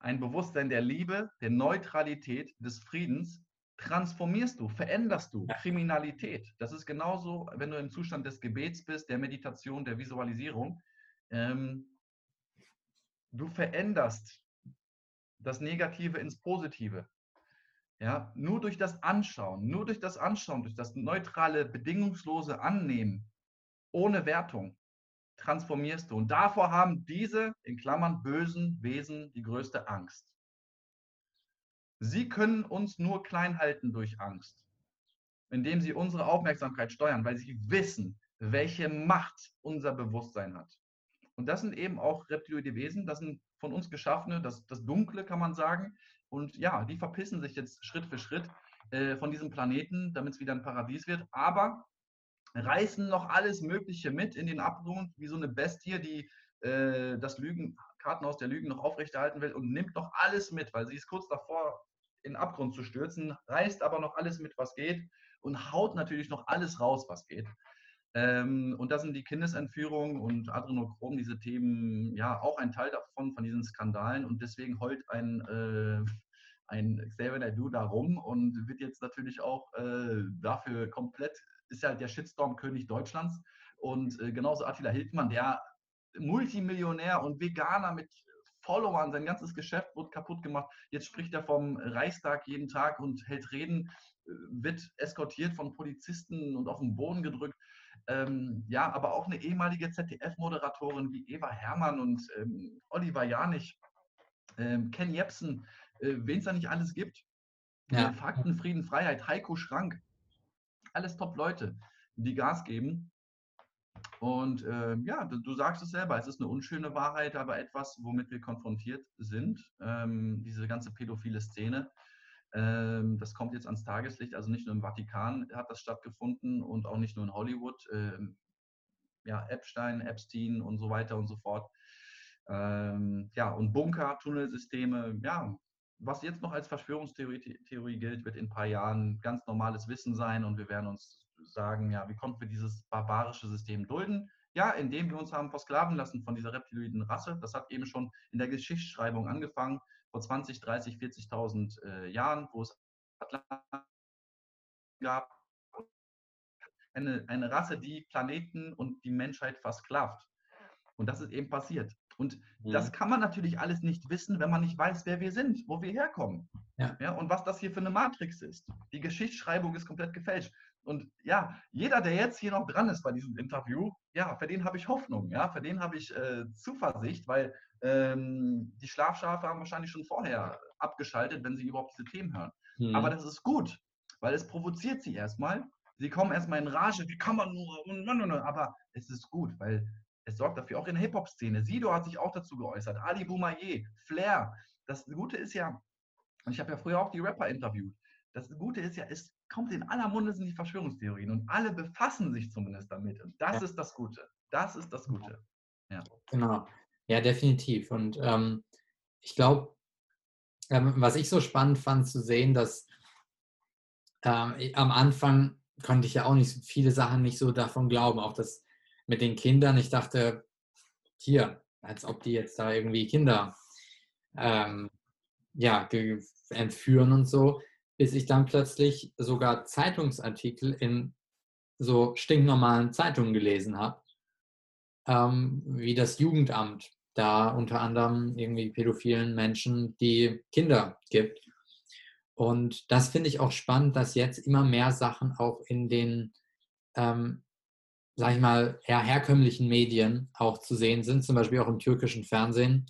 ein Bewusstsein der Liebe, der Neutralität, des Friedens, transformierst du, veränderst du Kriminalität. Das ist genauso, wenn du im Zustand des Gebets bist, der Meditation, der Visualisierung. Ähm, du veränderst das Negative ins Positive. Ja, nur durch das Anschauen, nur durch das Anschauen, durch das neutrale, bedingungslose Annehmen, ohne Wertung, transformierst du. Und davor haben diese, in Klammern, bösen Wesen die größte Angst. Sie können uns nur klein halten durch Angst, indem sie unsere Aufmerksamkeit steuern, weil sie wissen, welche Macht unser Bewusstsein hat. Und das sind eben auch reptiloide Wesen, das sind von uns geschaffene, das, das Dunkle kann man sagen. Und ja, die verpissen sich jetzt Schritt für Schritt äh, von diesem Planeten, damit es wieder ein Paradies wird, aber reißen noch alles Mögliche mit in den Abgrund, wie so eine Bestie, die äh, das Lügen, Kartenhaus der Lügen noch aufrechterhalten will und nimmt noch alles mit, weil sie ist kurz davor, in den Abgrund zu stürzen, reißt aber noch alles mit, was geht und haut natürlich noch alles raus, was geht. Ähm, und da sind die Kindesentführung und Adrenochrom, diese Themen, ja, auch ein Teil davon, von diesen Skandalen. Und deswegen heult ein, äh, ein Xavier Naidoo da rum und wird jetzt natürlich auch äh, dafür komplett, ist ja der Shitstorm-König Deutschlands. Und äh, genauso Attila Hildmann, der Multimillionär und Veganer mit Followern, sein ganzes Geschäft wurde kaputt gemacht. Jetzt spricht er vom Reichstag jeden Tag und hält Reden, äh, wird eskortiert von Polizisten und auf den Boden gedrückt. Ähm, ja, aber auch eine ehemalige ZDF-Moderatorin wie Eva Herrmann und ähm, Oliver Janich, ähm, Ken Jepsen, äh, wen es da nicht alles gibt. Ja. Äh, Fakten, Frieden, Freiheit, Heiko Schrank. Alles Top-Leute, die Gas geben. Und äh, ja, du, du, sagst es selber, es ist eine unschöne Wahrheit, aber etwas, womit wir konfrontiert sind. Ähm, diese ganze pädophile Szene. Ähm, das kommt jetzt ans Tageslicht, also nicht nur im Vatikan hat das stattgefunden und auch nicht nur in Hollywood. Ähm, ja, Epstein, Epstein und so weiter und so fort. Ähm, ja, und Bunker, Tunnelsysteme, ja, was jetzt noch als Verschwörungstheorie Theorie gilt, wird in ein paar Jahren ganz normales Wissen sein und wir werden uns sagen, ja, wie konnten wir dieses barbarische System dulden? Ja, indem wir uns haben versklaven lassen von dieser reptiloiden Rasse. Das hat eben schon in der Geschichtsschreibung angefangen vor 20, 30, 40.000 äh, Jahren, wo es Atlanten gab. Eine, eine Rasse, die Planeten und die Menschheit versklavt. Und das ist eben passiert. Und mhm. das kann man natürlich alles nicht wissen, wenn man nicht weiß, wer wir sind, wo wir herkommen. Ja. ja. und was das hier für eine Matrix ist. Die Geschichtsschreibung ist komplett gefälscht. Und ja, jeder, der jetzt hier noch dran ist bei diesem Interview, ja, für den habe ich Hoffnung, ja, für den habe ich äh, Zuversicht, weil ähm, die Schlafschafe haben wahrscheinlich schon vorher abgeschaltet, wenn sie überhaupt diese Themen hören. Mhm. Aber das ist gut, weil es provoziert sie erstmal. Sie kommen erstmal in Rage, wie kann man nur, aber es ist gut, weil es sorgt dafür, auch in der Hip-Hop-Szene. Sido hat sich auch dazu geäußert, Ali Boumaier, Flair. Das Gute ist ja, und ich habe ja früher auch die Rapper interviewt, das Gute ist ja, es kommt in aller Munde sind die Verschwörungstheorien und alle befassen sich zumindest damit. Und das ja. ist das Gute. Das ist das Gute. Ja. Genau. Ja, definitiv. Und ähm, ich glaube, ähm, was ich so spannend fand zu sehen, dass ähm, am Anfang konnte ich ja auch nicht viele Sachen nicht so davon glauben, auch das mit den Kindern. Ich dachte, hier, als ob die jetzt da irgendwie Kinder ähm, ja, entführen und so, bis ich dann plötzlich sogar Zeitungsartikel in so stinknormalen Zeitungen gelesen habe, ähm, wie das Jugendamt da unter anderem irgendwie pädophilen Menschen die Kinder gibt. Und das finde ich auch spannend, dass jetzt immer mehr Sachen auch in den, ähm, sag ich mal, eher herkömmlichen Medien auch zu sehen sind, zum Beispiel auch im türkischen Fernsehen.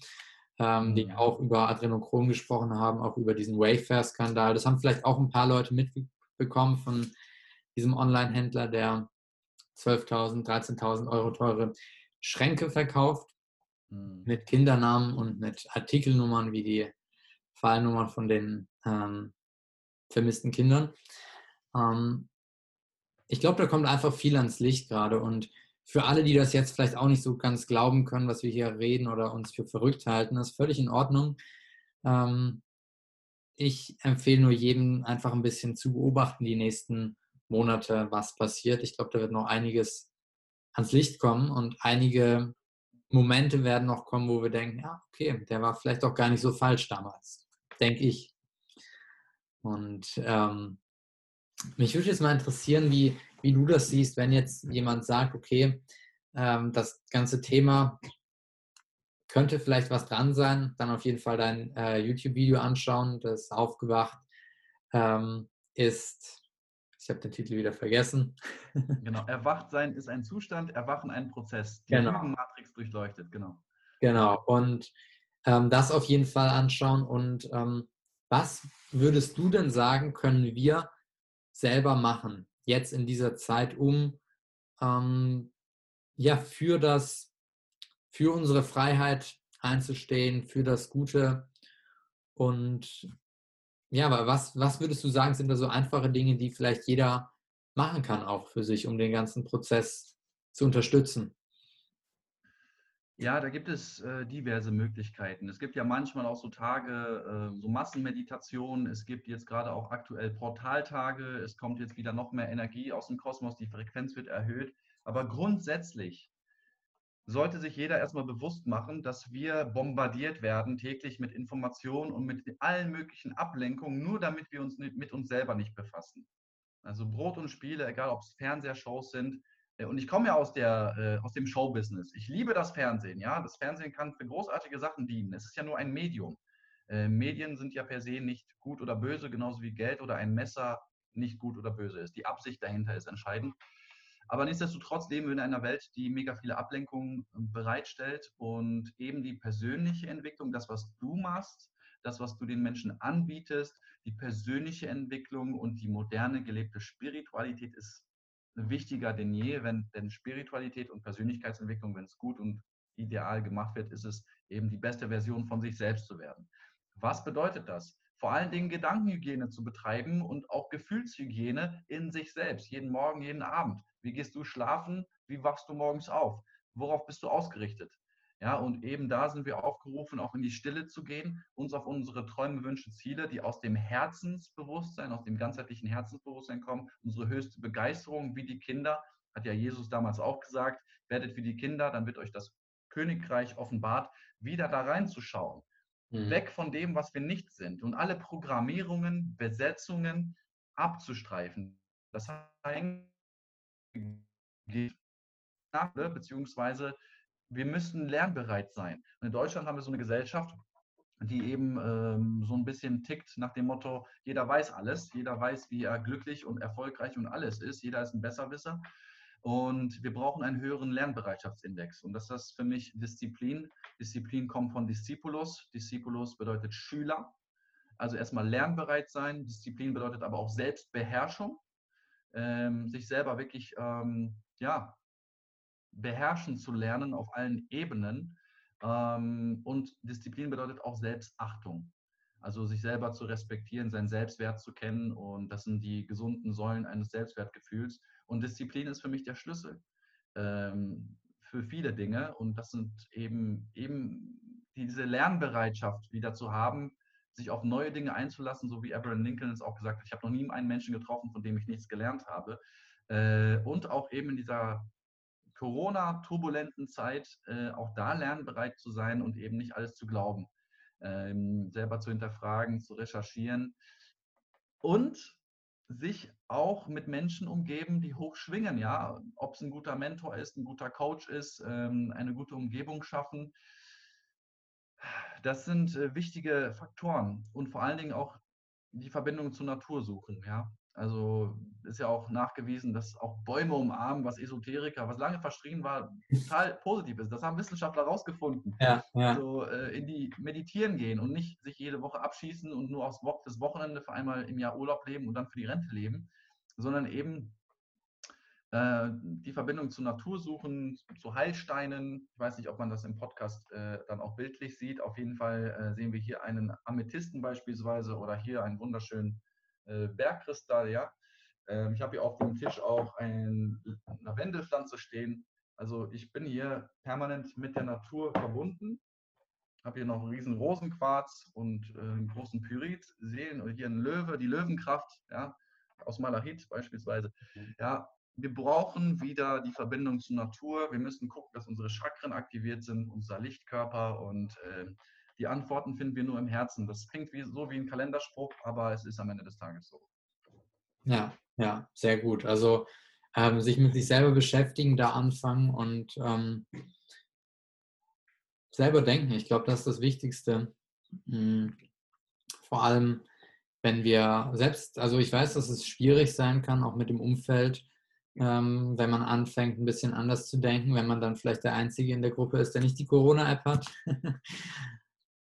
ähm, die mhm. auch über Adrenochrom gesprochen haben, auch über diesen Wayfair-Skandal. Das haben vielleicht auch ein paar Leute mitbekommen von diesem Online-Händler, der 12.000, 13.000 Euro teure Schränke verkauft mhm. mit Kindernamen und mit Artikelnummern wie die Fallnummern von den ähm, vermissten Kindern. Ähm, ich glaube, da kommt einfach viel ans Licht gerade und für alle, die das jetzt vielleicht auch nicht so ganz glauben können, was wir hier reden oder uns für verrückt halten, das ist völlig in Ordnung. Ähm, ich empfehle nur jedem einfach ein bisschen zu beobachten die nächsten Monate, was passiert. Ich glaube, da wird noch einiges ans Licht kommen und einige Momente werden noch kommen, wo wir denken, ja, okay, der war vielleicht auch gar nicht so falsch damals, denke ich. Und ähm, mich würde jetzt mal interessieren, wie, wie du das siehst, wenn jetzt jemand sagt, okay, ähm, das ganze Thema könnte vielleicht was dran sein, dann auf jeden Fall dein äh, YouTube-Video anschauen, das aufgewacht ähm, ist. Ich habe den Titel wieder vergessen. genau, erwacht sein ist ein Zustand, erwachen ein Prozess. Die genau. Matrix durchleuchtet, genau. Genau, und ähm, das auf jeden Fall anschauen. Und ähm, was würdest du denn sagen, können wir selber machen, jetzt in dieser Zeit, um ähm, ja für das, für unsere Freiheit einzustehen, für das Gute. Und ja, aber was, was würdest du sagen, sind da so einfache Dinge, die vielleicht jeder machen kann, auch für sich, um den ganzen Prozess zu unterstützen? Ja, da gibt es äh, diverse Möglichkeiten. Es gibt ja manchmal auch so Tage, äh, so Massenmeditation. Es gibt jetzt gerade auch aktuell Portaltage. Es kommt jetzt wieder noch mehr Energie aus dem Kosmos. Die Frequenz wird erhöht. Aber grundsätzlich sollte sich jeder erstmal bewusst machen, dass wir bombardiert werden täglich mit Informationen und mit allen möglichen Ablenkungen, nur damit wir uns mit uns selber nicht befassen. Also Brot und Spiele, egal ob es Fernsehshows sind, äh, und ich komme ja aus, der, äh, aus dem Showbusiness. Ich liebe das Fernsehen. Ja? Das Fernsehen kann für großartige Sachen dienen. Es ist ja nur ein Medium. Äh, Medien sind ja per se nicht gut oder böse, genauso wie Geld oder ein Messer nicht gut oder böse ist. Die Absicht dahinter ist entscheidend. Aber nichtsdestotrotz leben wir in einer Welt, die mega viele Ablenkungen bereitstellt und eben die persönliche Entwicklung, das, was du machst, das, was du den Menschen anbietest, die persönliche Entwicklung und die moderne gelebte Spiritualität ist wichtiger denn je, wenn denn Spiritualität und Persönlichkeitsentwicklung, wenn es gut und ideal gemacht wird, ist es eben die beste Version von sich selbst zu werden. Was bedeutet das? Vor allen Dingen Gedankenhygiene zu betreiben und auch Gefühlshygiene in sich selbst, jeden Morgen, jeden Abend. Wie gehst du schlafen? Wie wachst du morgens auf? Worauf bist du ausgerichtet? Ja, und eben da sind wir aufgerufen, auch in die Stille zu gehen, uns auf unsere Träume, Wünsche, Ziele, die aus dem Herzensbewusstsein, aus dem ganzheitlichen Herzensbewusstsein kommen, unsere höchste Begeisterung, wie die Kinder, hat ja Jesus damals auch gesagt, werdet wie die Kinder, dann wird euch das Königreich offenbart, wieder da reinzuschauen. Mhm. Weg von dem, was wir nicht sind und alle Programmierungen, Besetzungen abzustreifen. Das heißt, beziehungsweise wir müssen lernbereit sein. Und in Deutschland haben wir so eine Gesellschaft, die eben ähm, so ein bisschen tickt nach dem Motto, jeder weiß alles, jeder weiß, wie er glücklich und erfolgreich und alles ist, jeder ist ein Besserwisser. Und wir brauchen einen höheren Lernbereitschaftsindex. Und das ist für mich Disziplin. Disziplin kommt von Discipulus. Discipulus bedeutet Schüler. Also erstmal lernbereit sein. Disziplin bedeutet aber auch Selbstbeherrschung. Ähm, sich selber wirklich ähm, ja, beherrschen zu lernen auf allen Ebenen. Ähm, und Disziplin bedeutet auch Selbstachtung. Also sich selber zu respektieren, seinen Selbstwert zu kennen. Und das sind die gesunden Säulen eines Selbstwertgefühls. Und Disziplin ist für mich der Schlüssel ähm, für viele Dinge. Und das sind eben, eben diese Lernbereitschaft wieder zu haben, sich auf neue Dinge einzulassen, so wie Abraham Lincoln es auch gesagt hat. Ich habe noch nie einen Menschen getroffen, von dem ich nichts gelernt habe. Äh, und auch eben in dieser Corona-turbulenten Zeit äh, auch da lernbereit zu sein und eben nicht alles zu glauben, ähm, selber zu hinterfragen, zu recherchieren und sich auch mit Menschen umgeben, die hoch schwingen, ja, ob es ein guter Mentor ist, ein guter Coach ist, ähm, eine gute Umgebung schaffen. Das sind äh, wichtige Faktoren und vor allen Dingen auch die Verbindung zur Natur suchen, ja. Also ist ja auch nachgewiesen, dass auch Bäume umarmen, was Esoteriker, was lange verschrien war, total positiv ist. Das haben Wissenschaftler herausgefunden. Ja, ja. So äh, in die Meditieren gehen und nicht sich jede Woche abschießen und nur aufs Wo das Wochenende für einmal im Jahr Urlaub leben und dann für die Rente leben, sondern eben äh, die Verbindung zur Natur suchen, zu Heilsteinen. Ich weiß nicht, ob man das im Podcast äh, dann auch bildlich sieht. Auf jeden Fall äh, sehen wir hier einen Amethysten beispielsweise oder hier einen wunderschönen äh, Bergkristall. Ja? Ähm, ich habe hier auf dem Tisch auch eine Lavendelpflanze stehen. Also ich bin hier permanent mit der Natur verbunden. Ich habe hier noch einen riesen Rosenquarz und einen großen Pyrit. Sehen hier einen Löwe, die Löwenkraft, ja, aus Malachit beispielsweise. Mhm. Ja, wir brauchen wieder die Verbindung zur Natur. Wir müssen gucken, dass unsere Chakren aktiviert sind, unser Lichtkörper und äh, die Antworten finden wir nur im Herzen. Das klingt wie, so wie ein Kalenderspruch, aber es ist am Ende des Tages so. Ja, ja, sehr gut. Also ähm, sich mit sich selber beschäftigen, da anfangen und ähm, selber denken. Ich glaube, das ist das Wichtigste. Mhm. Vor allem, wenn wir selbst, also ich weiß, dass es schwierig sein kann, auch mit dem Umfeld, ähm, wenn man anfängt, ein bisschen anders zu denken, wenn man dann vielleicht der Einzige in der Gruppe ist, der nicht die Corona-App hat.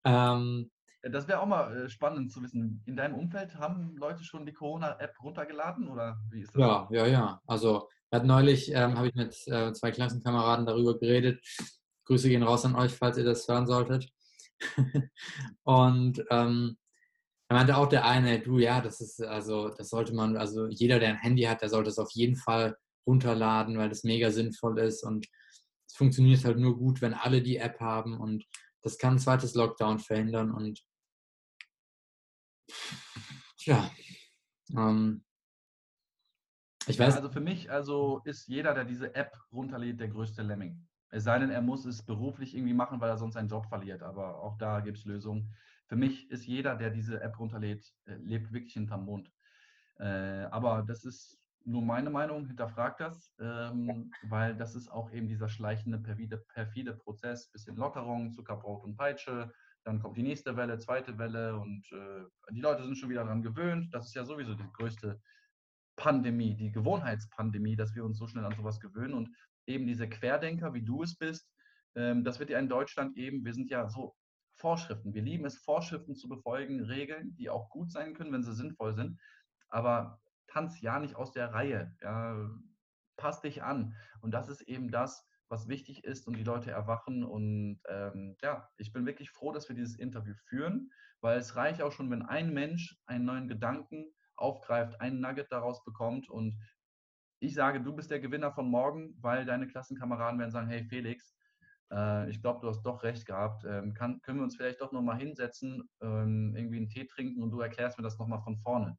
ähm, das wäre auch mal äh, spannend zu wissen. In deinem Umfeld haben Leute schon die Corona-App runtergeladen oder wie ist das? Ja, ja, ja. Also neulich ähm, habe ich mit äh, zwei Klassenkameraden darüber geredet. Grüße gehen raus an euch, falls ihr das hören solltet. und ähm, da meinte auch der eine, du, ja, das ist, also, das sollte man, also jeder, der ein Handy hat, der sollte es auf jeden Fall runterladen, weil das mega sinnvoll ist und es funktioniert halt nur gut, wenn alle die App haben und das kann ein zweites Lockdown verhindern und ja, ähm, ich weiß. Ja, also für mich, also ist jeder, der diese App runterlädt, der größte Lemming. Es sei denn, er muss es beruflich irgendwie machen, weil er sonst seinen Job verliert. Aber auch da gibt es Lösungen. Für mich ist jeder, der diese App runterlädt, äh, lebt wirklich hinterm Mond. Äh, aber das ist nur meine Meinung, hinterfragt das, ähm, weil das ist auch eben dieser schleichende, perfide, perfide Prozess, bisschen Lockerung, Zuckerbrot und Peitsche, dann kommt die nächste Welle, zweite Welle und äh, die Leute sind schon wieder daran gewöhnt. Das ist ja sowieso die größte Pandemie, die Gewohnheitspandemie, dass wir uns so schnell an sowas gewöhnen und eben diese Querdenker, wie du es bist, ähm, das wird ja in Deutschland eben, wir sind ja so Vorschriften. Wir lieben es, Vorschriften zu befolgen, Regeln, die auch gut sein können, wenn sie sinnvoll sind. Aber tanz ja nicht aus der Reihe. Ja, pass dich an. Und das ist eben das, was wichtig ist und die Leute erwachen. Und ähm, ja, ich bin wirklich froh, dass wir dieses Interview führen, weil es reicht auch schon, wenn ein Mensch einen neuen Gedanken aufgreift, einen Nugget daraus bekommt. Und ich sage, du bist der Gewinner von morgen, weil deine Klassenkameraden werden sagen, hey Felix, äh, ich glaube, du hast doch recht gehabt. Ähm, kann, können wir uns vielleicht doch nochmal hinsetzen, ähm, irgendwie einen Tee trinken und du erklärst mir das nochmal von vorne.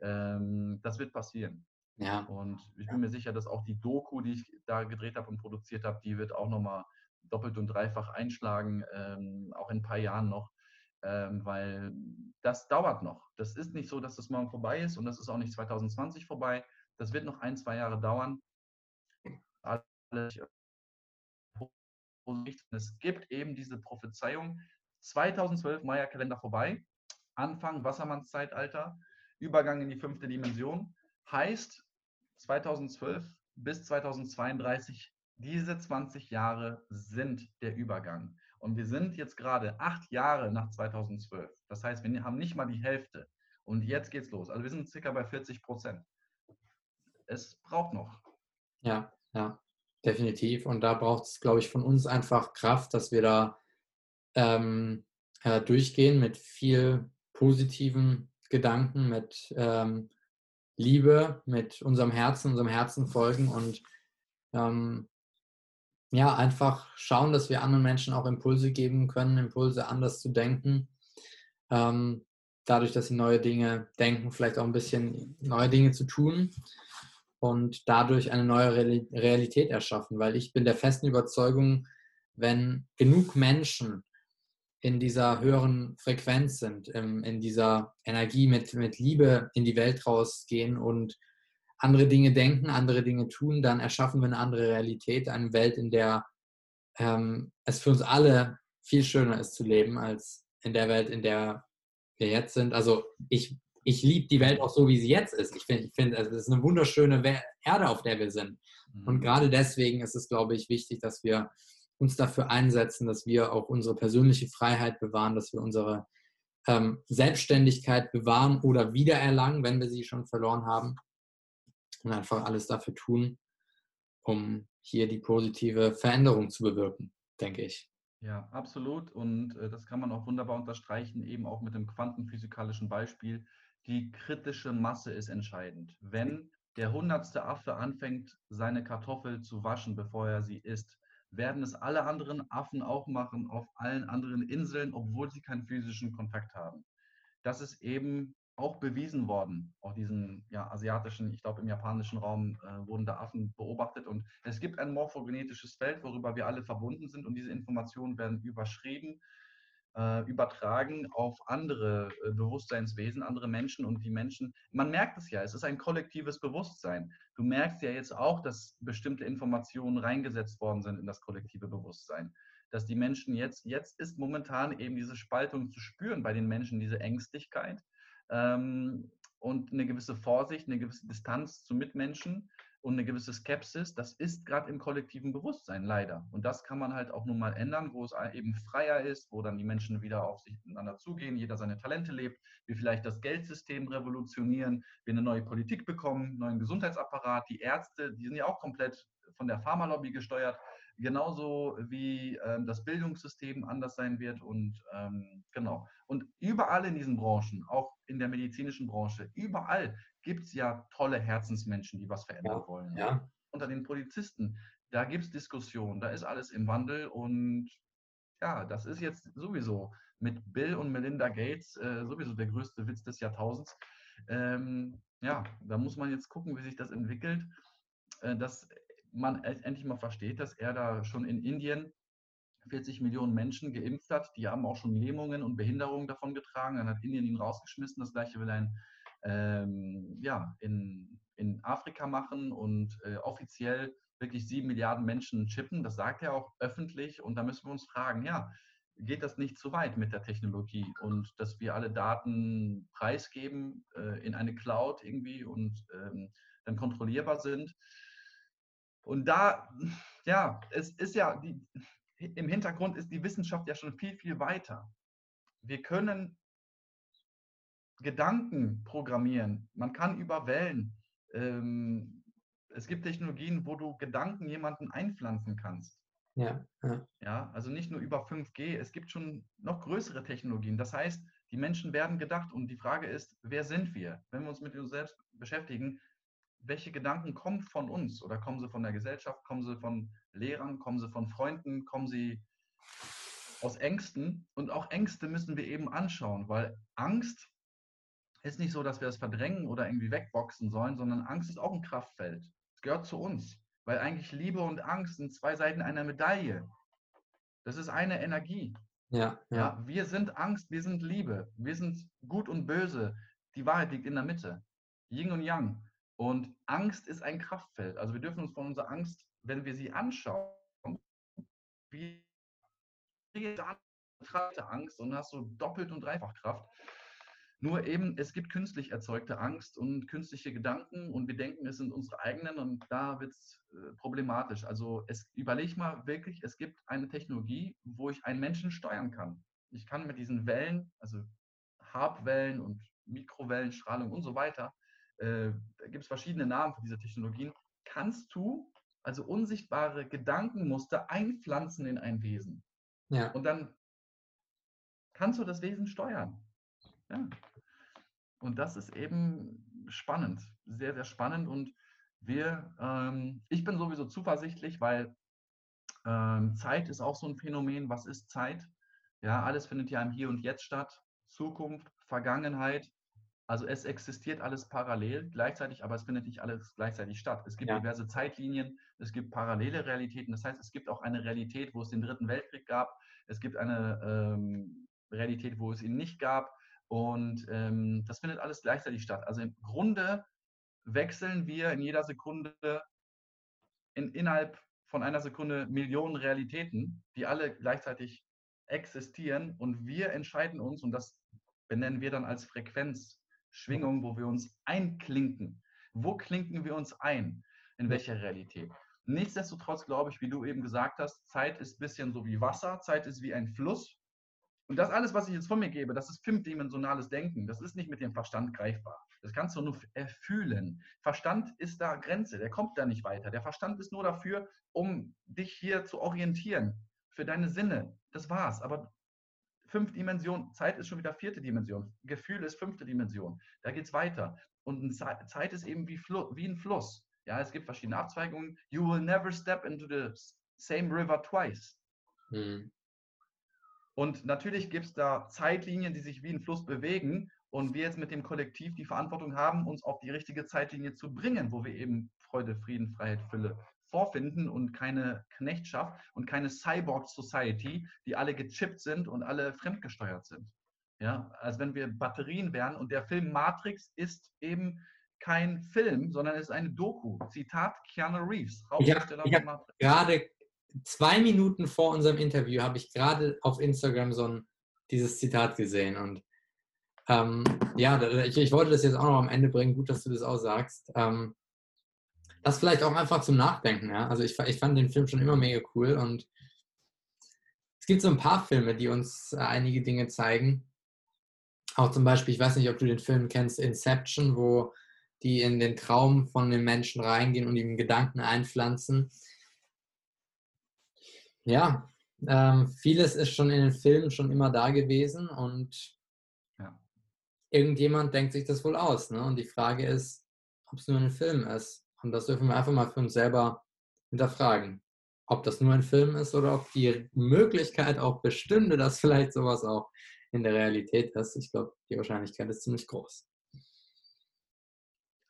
Ähm, das wird passieren. Ja. Und ich bin mir sicher, dass auch die Doku, die ich da gedreht habe und produziert habe, die wird auch nochmal doppelt und dreifach einschlagen, ähm, auch in ein paar Jahren noch, ähm, weil das dauert noch. Das ist nicht so, dass das morgen vorbei ist und das ist auch nicht 2020 vorbei. Das wird noch ein, zwei Jahre dauern. Alle es gibt eben diese Prophezeiung 2012 Maya-Kalender vorbei, Anfang Wassermannszeitalter, Übergang in die fünfte Dimension. Heißt 2012 bis 2032, diese 20 Jahre sind der Übergang. Und wir sind jetzt gerade acht Jahre nach 2012. Das heißt, wir haben nicht mal die Hälfte. Und jetzt geht's los. Also wir sind circa bei 40 Prozent. Es braucht noch. Ja, ja. Definitiv. Und da braucht es, glaube ich, von uns einfach Kraft, dass wir da ähm, äh, durchgehen mit viel positiven Gedanken, mit ähm, Liebe, mit unserem Herzen, unserem Herzen folgen und ähm, ja, einfach schauen, dass wir anderen Menschen auch Impulse geben können, Impulse anders zu denken. Ähm, dadurch, dass sie neue Dinge denken, vielleicht auch ein bisschen neue Dinge zu tun und dadurch eine neue Realität erschaffen. Weil ich bin der festen Überzeugung, wenn genug Menschen in dieser höheren Frequenz sind, in dieser Energie mit, mit Liebe in die Welt rausgehen und andere Dinge denken, andere Dinge tun, dann erschaffen wir eine andere Realität, eine Welt, in der ähm, es für uns alle viel schöner ist zu leben, als in der Welt, in der wir jetzt sind. Also ich ich liebe die Welt auch so, wie sie jetzt ist. Ich finde, ich find, also es ist eine wunderschöne Erde, auf der wir sind. Und mhm. gerade deswegen ist es, glaube ich, wichtig, dass wir uns dafür einsetzen, dass wir auch unsere persönliche Freiheit bewahren, dass wir unsere ähm, Selbstständigkeit bewahren oder wiedererlangen, wenn wir sie schon verloren haben. Und einfach alles dafür tun, um hier die positive Veränderung zu bewirken, denke ich. Ja, absolut. Und äh, das kann man auch wunderbar unterstreichen, eben auch mit dem quantenphysikalischen Beispiel. Die kritische Masse ist entscheidend. Wenn der hundertste Affe anfängt, seine Kartoffel zu waschen, bevor er sie isst, werden es alle anderen Affen auch machen auf allen anderen Inseln, obwohl sie keinen physischen Kontakt haben. Das ist eben auch bewiesen worden, auch diesen ja, asiatischen, ich glaube im japanischen Raum äh, wurden da Affen beobachtet. Und es gibt ein morphogenetisches Feld, worüber wir alle verbunden sind. Und diese Informationen werden überschrieben äh, übertragen auf andere äh, Bewusstseinswesen, andere Menschen und die Menschen. Man merkt es ja, es ist ein kollektives Bewusstsein. Du merkst ja jetzt auch, dass bestimmte Informationen reingesetzt worden sind in das kollektive Bewusstsein. Dass die Menschen jetzt, jetzt ist momentan eben diese Spaltung zu spüren bei den Menschen, diese Ängstlichkeit ähm, und eine gewisse Vorsicht, eine gewisse Distanz zu Mitmenschen und eine gewisse Skepsis, das ist gerade im kollektiven Bewusstsein leider. Und das kann man halt auch nun mal ändern, wo es eben freier ist, wo dann die Menschen wieder auf sich miteinander zugehen, jeder seine Talente lebt, wir vielleicht das Geldsystem revolutionieren, wir eine neue Politik bekommen, einen neuen Gesundheitsapparat, die Ärzte, die sind ja auch komplett von der Pharmalobby gesteuert, genauso wie ähm, das Bildungssystem anders sein wird und ähm, genau. Und überall in diesen Branchen, auch in der medizinischen Branche, überall gibt es ja tolle Herzensmenschen, die was verändern ja, wollen. Ja. Unter den Polizisten, da gibt es Diskussionen, da ist alles im Wandel und ja, das ist jetzt sowieso mit Bill und Melinda Gates äh, sowieso der größte Witz des Jahrtausends. Ähm, ja, da muss man jetzt gucken, wie sich das entwickelt, äh, dass man endlich mal versteht, dass er da schon in Indien 40 Millionen Menschen geimpft hat. Die haben auch schon Lähmungen und Behinderungen davon getragen. Dann hat Indien ihn rausgeschmissen. Das gleiche will ein ähm, ja, in, in Afrika machen und äh, offiziell wirklich sieben Milliarden Menschen chippen. Das sagt er auch öffentlich. Und da müssen wir uns fragen, ja, geht das nicht zu weit mit der Technologie und dass wir alle Daten preisgeben äh, in eine Cloud irgendwie und ähm, dann kontrollierbar sind. Und da, ja, es ist ja, die, im Hintergrund ist die Wissenschaft ja schon viel, viel weiter. Wir können Gedanken programmieren. Man kann über Wellen. Ähm, es gibt Technologien, wo du Gedanken jemanden einpflanzen kannst. Ja, ja. ja, also nicht nur über 5G, es gibt schon noch größere Technologien. Das heißt, die Menschen werden gedacht und die Frage ist, wer sind wir? Wenn wir uns mit uns selbst beschäftigen, welche Gedanken kommen von uns oder kommen sie von der Gesellschaft, kommen sie von Lehrern, kommen sie von Freunden, kommen sie aus Ängsten? Und auch Ängste müssen wir eben anschauen, weil Angst ist nicht so, dass wir es verdrängen oder irgendwie wegboxen sollen, sondern Angst ist auch ein Kraftfeld. Es gehört zu uns, weil eigentlich Liebe und Angst sind zwei Seiten einer Medaille. Das ist eine Energie. Ja, ja. ja, wir sind Angst, wir sind Liebe, wir sind gut und böse. Die Wahrheit liegt in der Mitte. Yin und Yang. Und Angst ist ein Kraftfeld. Also wir dürfen uns von unserer Angst, wenn wir sie anschauen, wie Angst und hast so doppelt und dreifach Kraft. Nur eben, es gibt künstlich erzeugte Angst und künstliche Gedanken und wir denken, es sind unsere eigenen und da wird es äh, problematisch. Also es, überleg mal wirklich, es gibt eine Technologie, wo ich einen Menschen steuern kann. Ich kann mit diesen Wellen, also Harbwellen und Mikrowellenstrahlung und so weiter, äh, da gibt es verschiedene Namen für diese Technologien, kannst du also unsichtbare Gedankenmuster einpflanzen in ein Wesen. Ja. Und dann kannst du das Wesen steuern. Ja. Und das ist eben spannend, sehr, sehr spannend. Und wir, ähm, ich bin sowieso zuversichtlich, weil ähm, Zeit ist auch so ein Phänomen. Was ist Zeit? Ja, alles findet ja im Hier und Jetzt statt. Zukunft, Vergangenheit. Also es existiert alles parallel gleichzeitig, aber es findet nicht alles gleichzeitig statt. Es gibt ja. diverse Zeitlinien, es gibt parallele Realitäten. Das heißt, es gibt auch eine Realität, wo es den Dritten Weltkrieg gab. Es gibt eine ähm, Realität, wo es ihn nicht gab. Und ähm, das findet alles gleichzeitig statt. Also im Grunde wechseln wir in jeder Sekunde in, innerhalb von einer Sekunde Millionen Realitäten, die alle gleichzeitig existieren. Und wir entscheiden uns, und das benennen wir dann als Frequenzschicht, Schwingung, wo wir uns einklinken. Wo klinken wir uns ein? In welcher Realität? Nichtsdestotrotz glaube ich, wie du eben gesagt hast, Zeit ist ein bisschen so wie Wasser, Zeit ist wie ein Fluss. Und das alles, was ich jetzt von mir gebe, das ist fünfdimensionales Denken. Das ist nicht mit dem Verstand greifbar. Das kannst du nur erfühlen. Verstand ist da Grenze, der kommt da nicht weiter. Der Verstand ist nur dafür, um dich hier zu orientieren, für deine Sinne. Das war's. Aber fünf Dimensionen, Zeit ist schon wieder vierte Dimension. Gefühl ist fünfte Dimension. Da geht's weiter. Und Zeit ist eben wie, wie ein Fluss. Ja, es gibt verschiedene Abzweigungen. You will never step into the same river twice. Mhm. Und natürlich gibt es da Zeitlinien, die sich wie ein Fluss bewegen und wir jetzt mit dem Kollektiv die Verantwortung haben, uns auf die richtige Zeitlinie zu bringen, wo wir eben Freude, Frieden, Freiheit, Fülle vorfinden und keine Knechtschaft und keine Cyborg Society, die alle gechippt sind und alle fremdgesteuert sind. Ja, als wenn wir Batterien wären und der Film Matrix ist eben kein Film, sondern es ist eine Doku. Zitat Keanu Reeves. Ich habe hab gerade zwei Minuten vor unserem Interview habe ich gerade auf Instagram so ein, dieses Zitat gesehen und ähm, ja, ich, ich, wollte das jetzt auch noch am Ende bringen. Gut, dass du das auch sagst. Ähm, das vielleicht auch einfach zum Nachdenken. Ja? Also ich, ich fand den Film schon immer mega cool und es gibt so ein paar Filme, die uns äh, einige Dinge zeigen. Auch zum Beispiel, ich weiß nicht, ob du den Film kennst, Inception, wo die in den Traum von den Menschen reingehen und ihm Gedanken einpflanzen. Ja, ähm, vieles ist schon in den Filmen schon immer da gewesen und ja. irgendjemand denkt sich das wohl aus. Ne? Und die Frage ist, ob es nur ein Film ist. Und das dürfen wir einfach mal für uns selber hinterfragen. Ob das nur ein Film ist oder ob die Möglichkeit auch bestünde, dass vielleicht sowas auch in der Realität ist. Ich glaube, die Wahrscheinlichkeit ist ziemlich groß.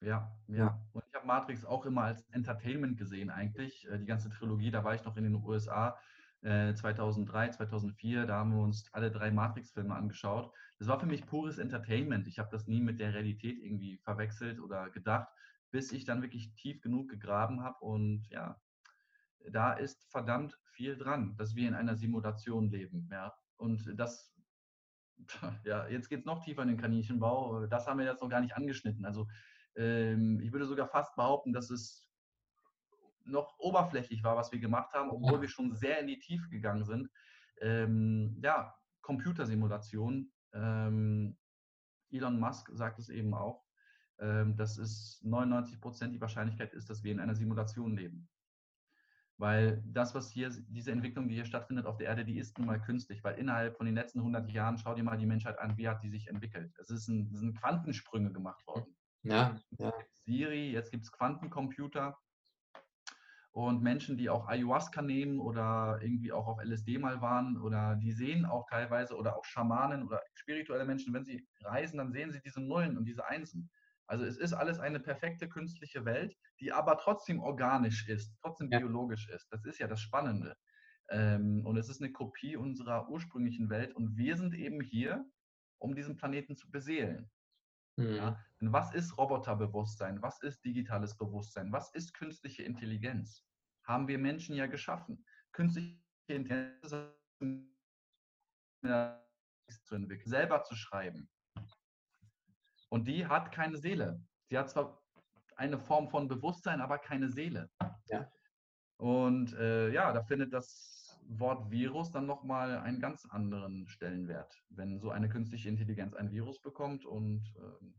Ja, ja. Und ich habe Matrix auch immer als Entertainment gesehen eigentlich. Äh, die ganze Trilogie, da war ich noch in den USA 2003, äh, 2004, da haben wir uns alle drei Matrix-Filme angeschaut. Das war für mich pures Entertainment. Ich habe das nie mit der Realität irgendwie verwechselt oder gedacht, bis ich dann wirklich tief genug gegraben habe. Und ja, da ist verdammt viel dran, dass wir in einer Simulation leben. Ja. Und das, ja, jetzt geht es noch tiefer in den Kaninchenbau. Das haben wir jetzt noch gar nicht angeschnitten. Also ähm, ich würde sogar fast behaupten, dass es noch oberflächlich war, was wir gemacht haben, obwohl ja. wir schon sehr in die Tiefe gegangen sind. Ähm, ja, Computersimulation. Ähm, Elon Musk sagt es eben auch, ähm, dass es 99 Prozent die Wahrscheinlichkeit ist, dass wir in einer Simulation leben. Weil das, was hier, diese Entwicklung, die hier stattfindet auf der Erde, die ist nun mal künstlich. Weil innerhalb von den letzten 100 Jahren, schau dir mal die Menschheit an, wie hat die sich entwickelt. Es, ist ein, es sind Quantensprünge gemacht worden. Ja, ja. Siri, jetzt gibt es Quantencomputer und Menschen, die auch Ayahuasca nehmen oder irgendwie auch auf LSD mal waren oder die sehen auch teilweise oder auch Schamanen oder spirituelle Menschen, wenn sie reisen, dann sehen sie diese Nullen und diese Einsen. Also es ist alles eine perfekte künstliche Welt, die aber trotzdem organisch ist, trotzdem ja. biologisch ist. Das ist ja das Spannende. Ähm, und es ist eine Kopie unserer ursprünglichen Welt und wir sind eben hier, um diesen Planeten zu beseelen. Mhm. Ja? Denn was ist Roboterbewusstsein? Was ist digitales Bewusstsein? Was ist künstliche Intelligenz? Haben wir Menschen ja geschaffen. Künstliche Intelligenz zu entwickeln, selber zu schreiben. Und die hat keine Seele. Sie hat zwar eine Form von Bewusstsein, aber keine Seele. Ja. Und äh, ja, da findet das Wort Virus dann nochmal einen ganz anderen Stellenwert, wenn so eine künstliche Intelligenz ein Virus bekommt und ähm,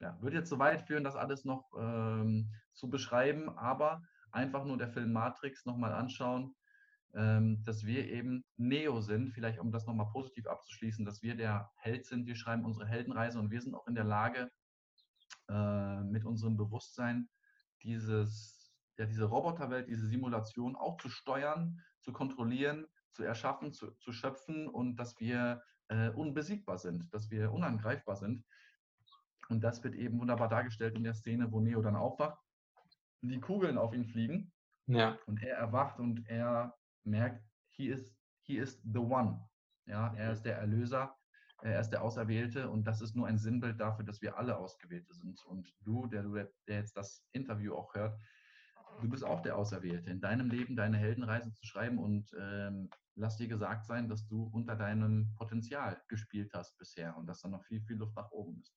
ja, würde jetzt so weit führen, das alles noch ähm, zu beschreiben, aber einfach nur der Film Matrix nochmal anschauen, ähm, dass wir eben Neo sind, vielleicht um das nochmal positiv abzuschließen, dass wir der Held sind, wir schreiben unsere Heldenreise und wir sind auch in der Lage, äh, mit unserem Bewusstsein dieses, ja, diese Roboterwelt, diese Simulation auch zu steuern, zu kontrollieren, zu erschaffen, zu, zu schöpfen und dass wir äh, unbesiegbar sind, dass wir unangreifbar sind. Und das wird eben wunderbar dargestellt in der Szene, wo Neo dann aufwacht, die Kugeln auf ihn fliegen. Ja. Und er erwacht und er merkt, he is, he is the one. Ja, er ist der Erlöser, er ist der Auserwählte und das ist nur ein Sinnbild dafür, dass wir alle Ausgewählte sind. Und du, der, der jetzt das Interview auch hört, du bist auch der Auserwählte, in deinem Leben deine Heldenreise zu schreiben und ähm, lass dir gesagt sein, dass du unter deinem Potenzial gespielt hast bisher und dass da noch viel, viel Luft nach oben ist.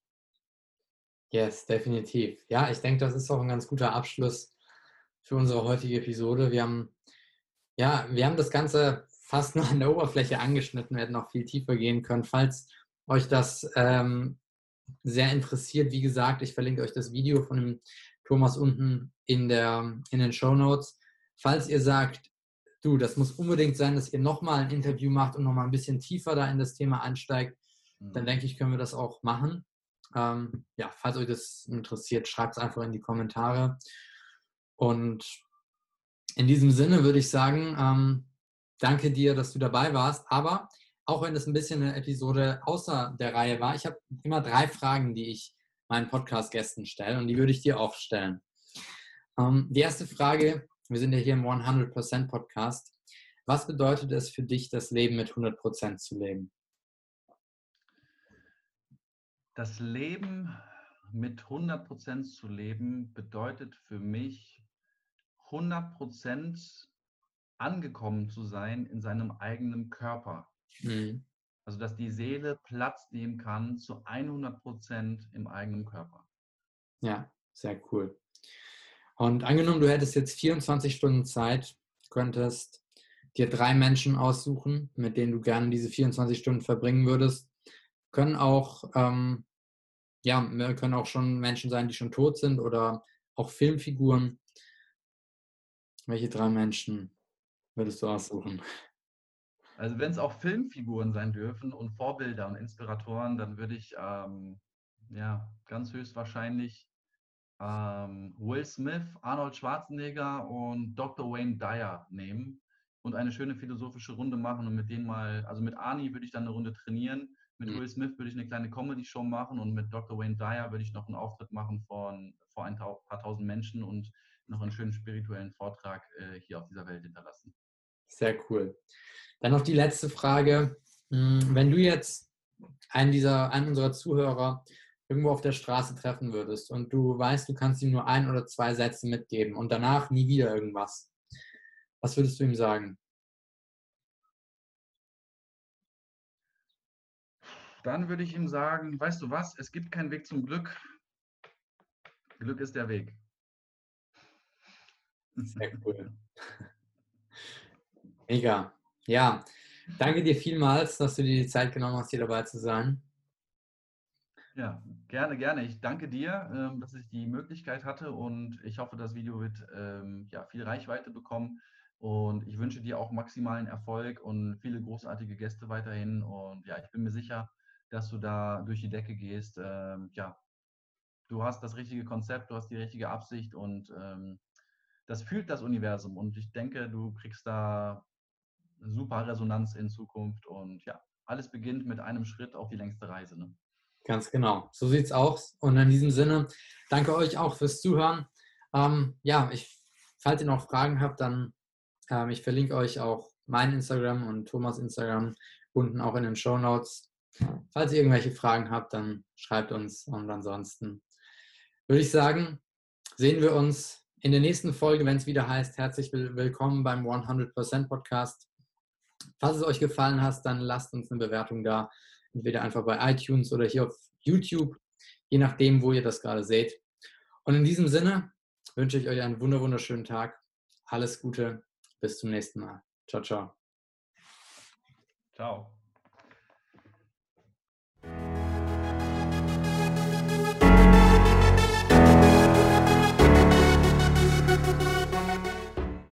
Yes, definitiv. Ja, ich denke, das ist auch ein ganz guter Abschluss für unsere heutige Episode. Wir haben, ja, wir haben das Ganze fast nur an der Oberfläche angeschnitten, wir hätten noch viel tiefer gehen können. Falls euch das ähm, sehr interessiert, wie gesagt, ich verlinke euch das Video von dem Thomas unten in, der, in den Show Notes. Falls ihr sagt, du, das muss unbedingt sein, dass ihr nochmal ein Interview macht und nochmal ein bisschen tiefer da in das Thema einsteigt, mhm. dann denke ich, können wir das auch machen. Ähm, ja, falls euch das interessiert, schreibt es einfach in die Kommentare. Und in diesem Sinne würde ich sagen, ähm, danke dir, dass du dabei warst. Aber auch wenn es ein bisschen eine Episode außer der Reihe war, ich habe immer drei Fragen, die ich meinen Podcast-Gästen stelle und die würde ich dir auch stellen. Ähm, die erste Frage, wir sind ja hier im 100% Podcast. Was bedeutet es für dich, das Leben mit 100% zu leben? Das Leben mit 100% zu leben bedeutet für mich 100% angekommen zu sein in seinem eigenen Körper. Mhm. Also dass die Seele Platz nehmen kann zu 100% im eigenen Körper. Ja, sehr cool. Und angenommen, du hättest jetzt 24 Stunden Zeit, könntest dir drei Menschen aussuchen, mit denen du gerne diese 24 Stunden verbringen würdest. Können auch, ähm, ja, können auch schon Menschen sein, die schon tot sind oder auch Filmfiguren. Welche drei Menschen würdest du aussuchen? Also wenn es auch Filmfiguren sein dürfen und Vorbilder und Inspiratoren, dann würde ich ähm, ja ganz höchstwahrscheinlich ähm, Will Smith, Arnold Schwarzenegger und Dr. Wayne Dyer nehmen und eine schöne philosophische Runde machen und mit denen mal, also mit Arnie würde ich dann eine Runde trainieren, mit mhm. Will Smith würde ich eine kleine Comedy-Show machen und mit Dr. Wayne Dyer würde ich noch einen Auftritt machen von, vor ein paar tausend Menschen und noch einen schönen spirituellen Vortrag äh, hier auf dieser Welt hinterlassen. Sehr cool. Dann noch die letzte Frage. Hm, wenn du jetzt einen dieser, einen unserer Zuhörer irgendwo auf der Straße treffen würdest und du weißt, du kannst ihm nur ein oder zwei Sätze mitgeben und danach nie wieder irgendwas, was würdest du ihm sagen? Dann würde ich ihm sagen, weißt du was, es gibt keinen Weg zum Glück. Glück ist der Weg. Sehr cool. Mega. Ja, danke dir vielmals, dass du dir die Zeit genommen hast, hier dabei zu sein. Ja, gerne, gerne. Ich danke dir, ähm, dass ich die Möglichkeit hatte und ich hoffe, das Video wird ähm, ja, viel Reichweite bekommen. Und ich wünsche dir auch maximalen Erfolg und viele großartige Gäste weiterhin. Und ja, ich bin mir sicher, dass du da durch die Decke gehst. Ähm, ja, du hast das richtige Konzept, du hast die richtige Absicht und das fühlt das Universum. Und ich denke, du kriegst da super Resonanz in Zukunft. Und ja, alles beginnt mit einem Schritt auf die längste Reise. Ne? Ganz genau. So sieht es aus. Und in diesem Sinne, danke euch auch fürs Zuhören. Ähm, ja, ich, falls ihr noch Fragen habt, dann ähm, ich verlinke euch auch mein Instagram und Thomas Instagram unten auch in den Show Notes. Falls ihr irgendwelche Fragen habt, dann schreibt uns. Und ansonsten würde ich sagen, sehen wir uns in der nächsten Folge, wenn es wieder heißt, herzlich willkommen beim 100% Podcast. Falls es euch gefallen hat, dann lasst uns eine Bewertung da. Entweder einfach bei iTunes oder hier auf YouTube, je nachdem, wo ihr das gerade seht. Und in diesem Sinne wünsche ich euch einen wunderschönen Tag. Alles Gute. Bis zum nächsten Mal. Ciao, ciao. Ciao.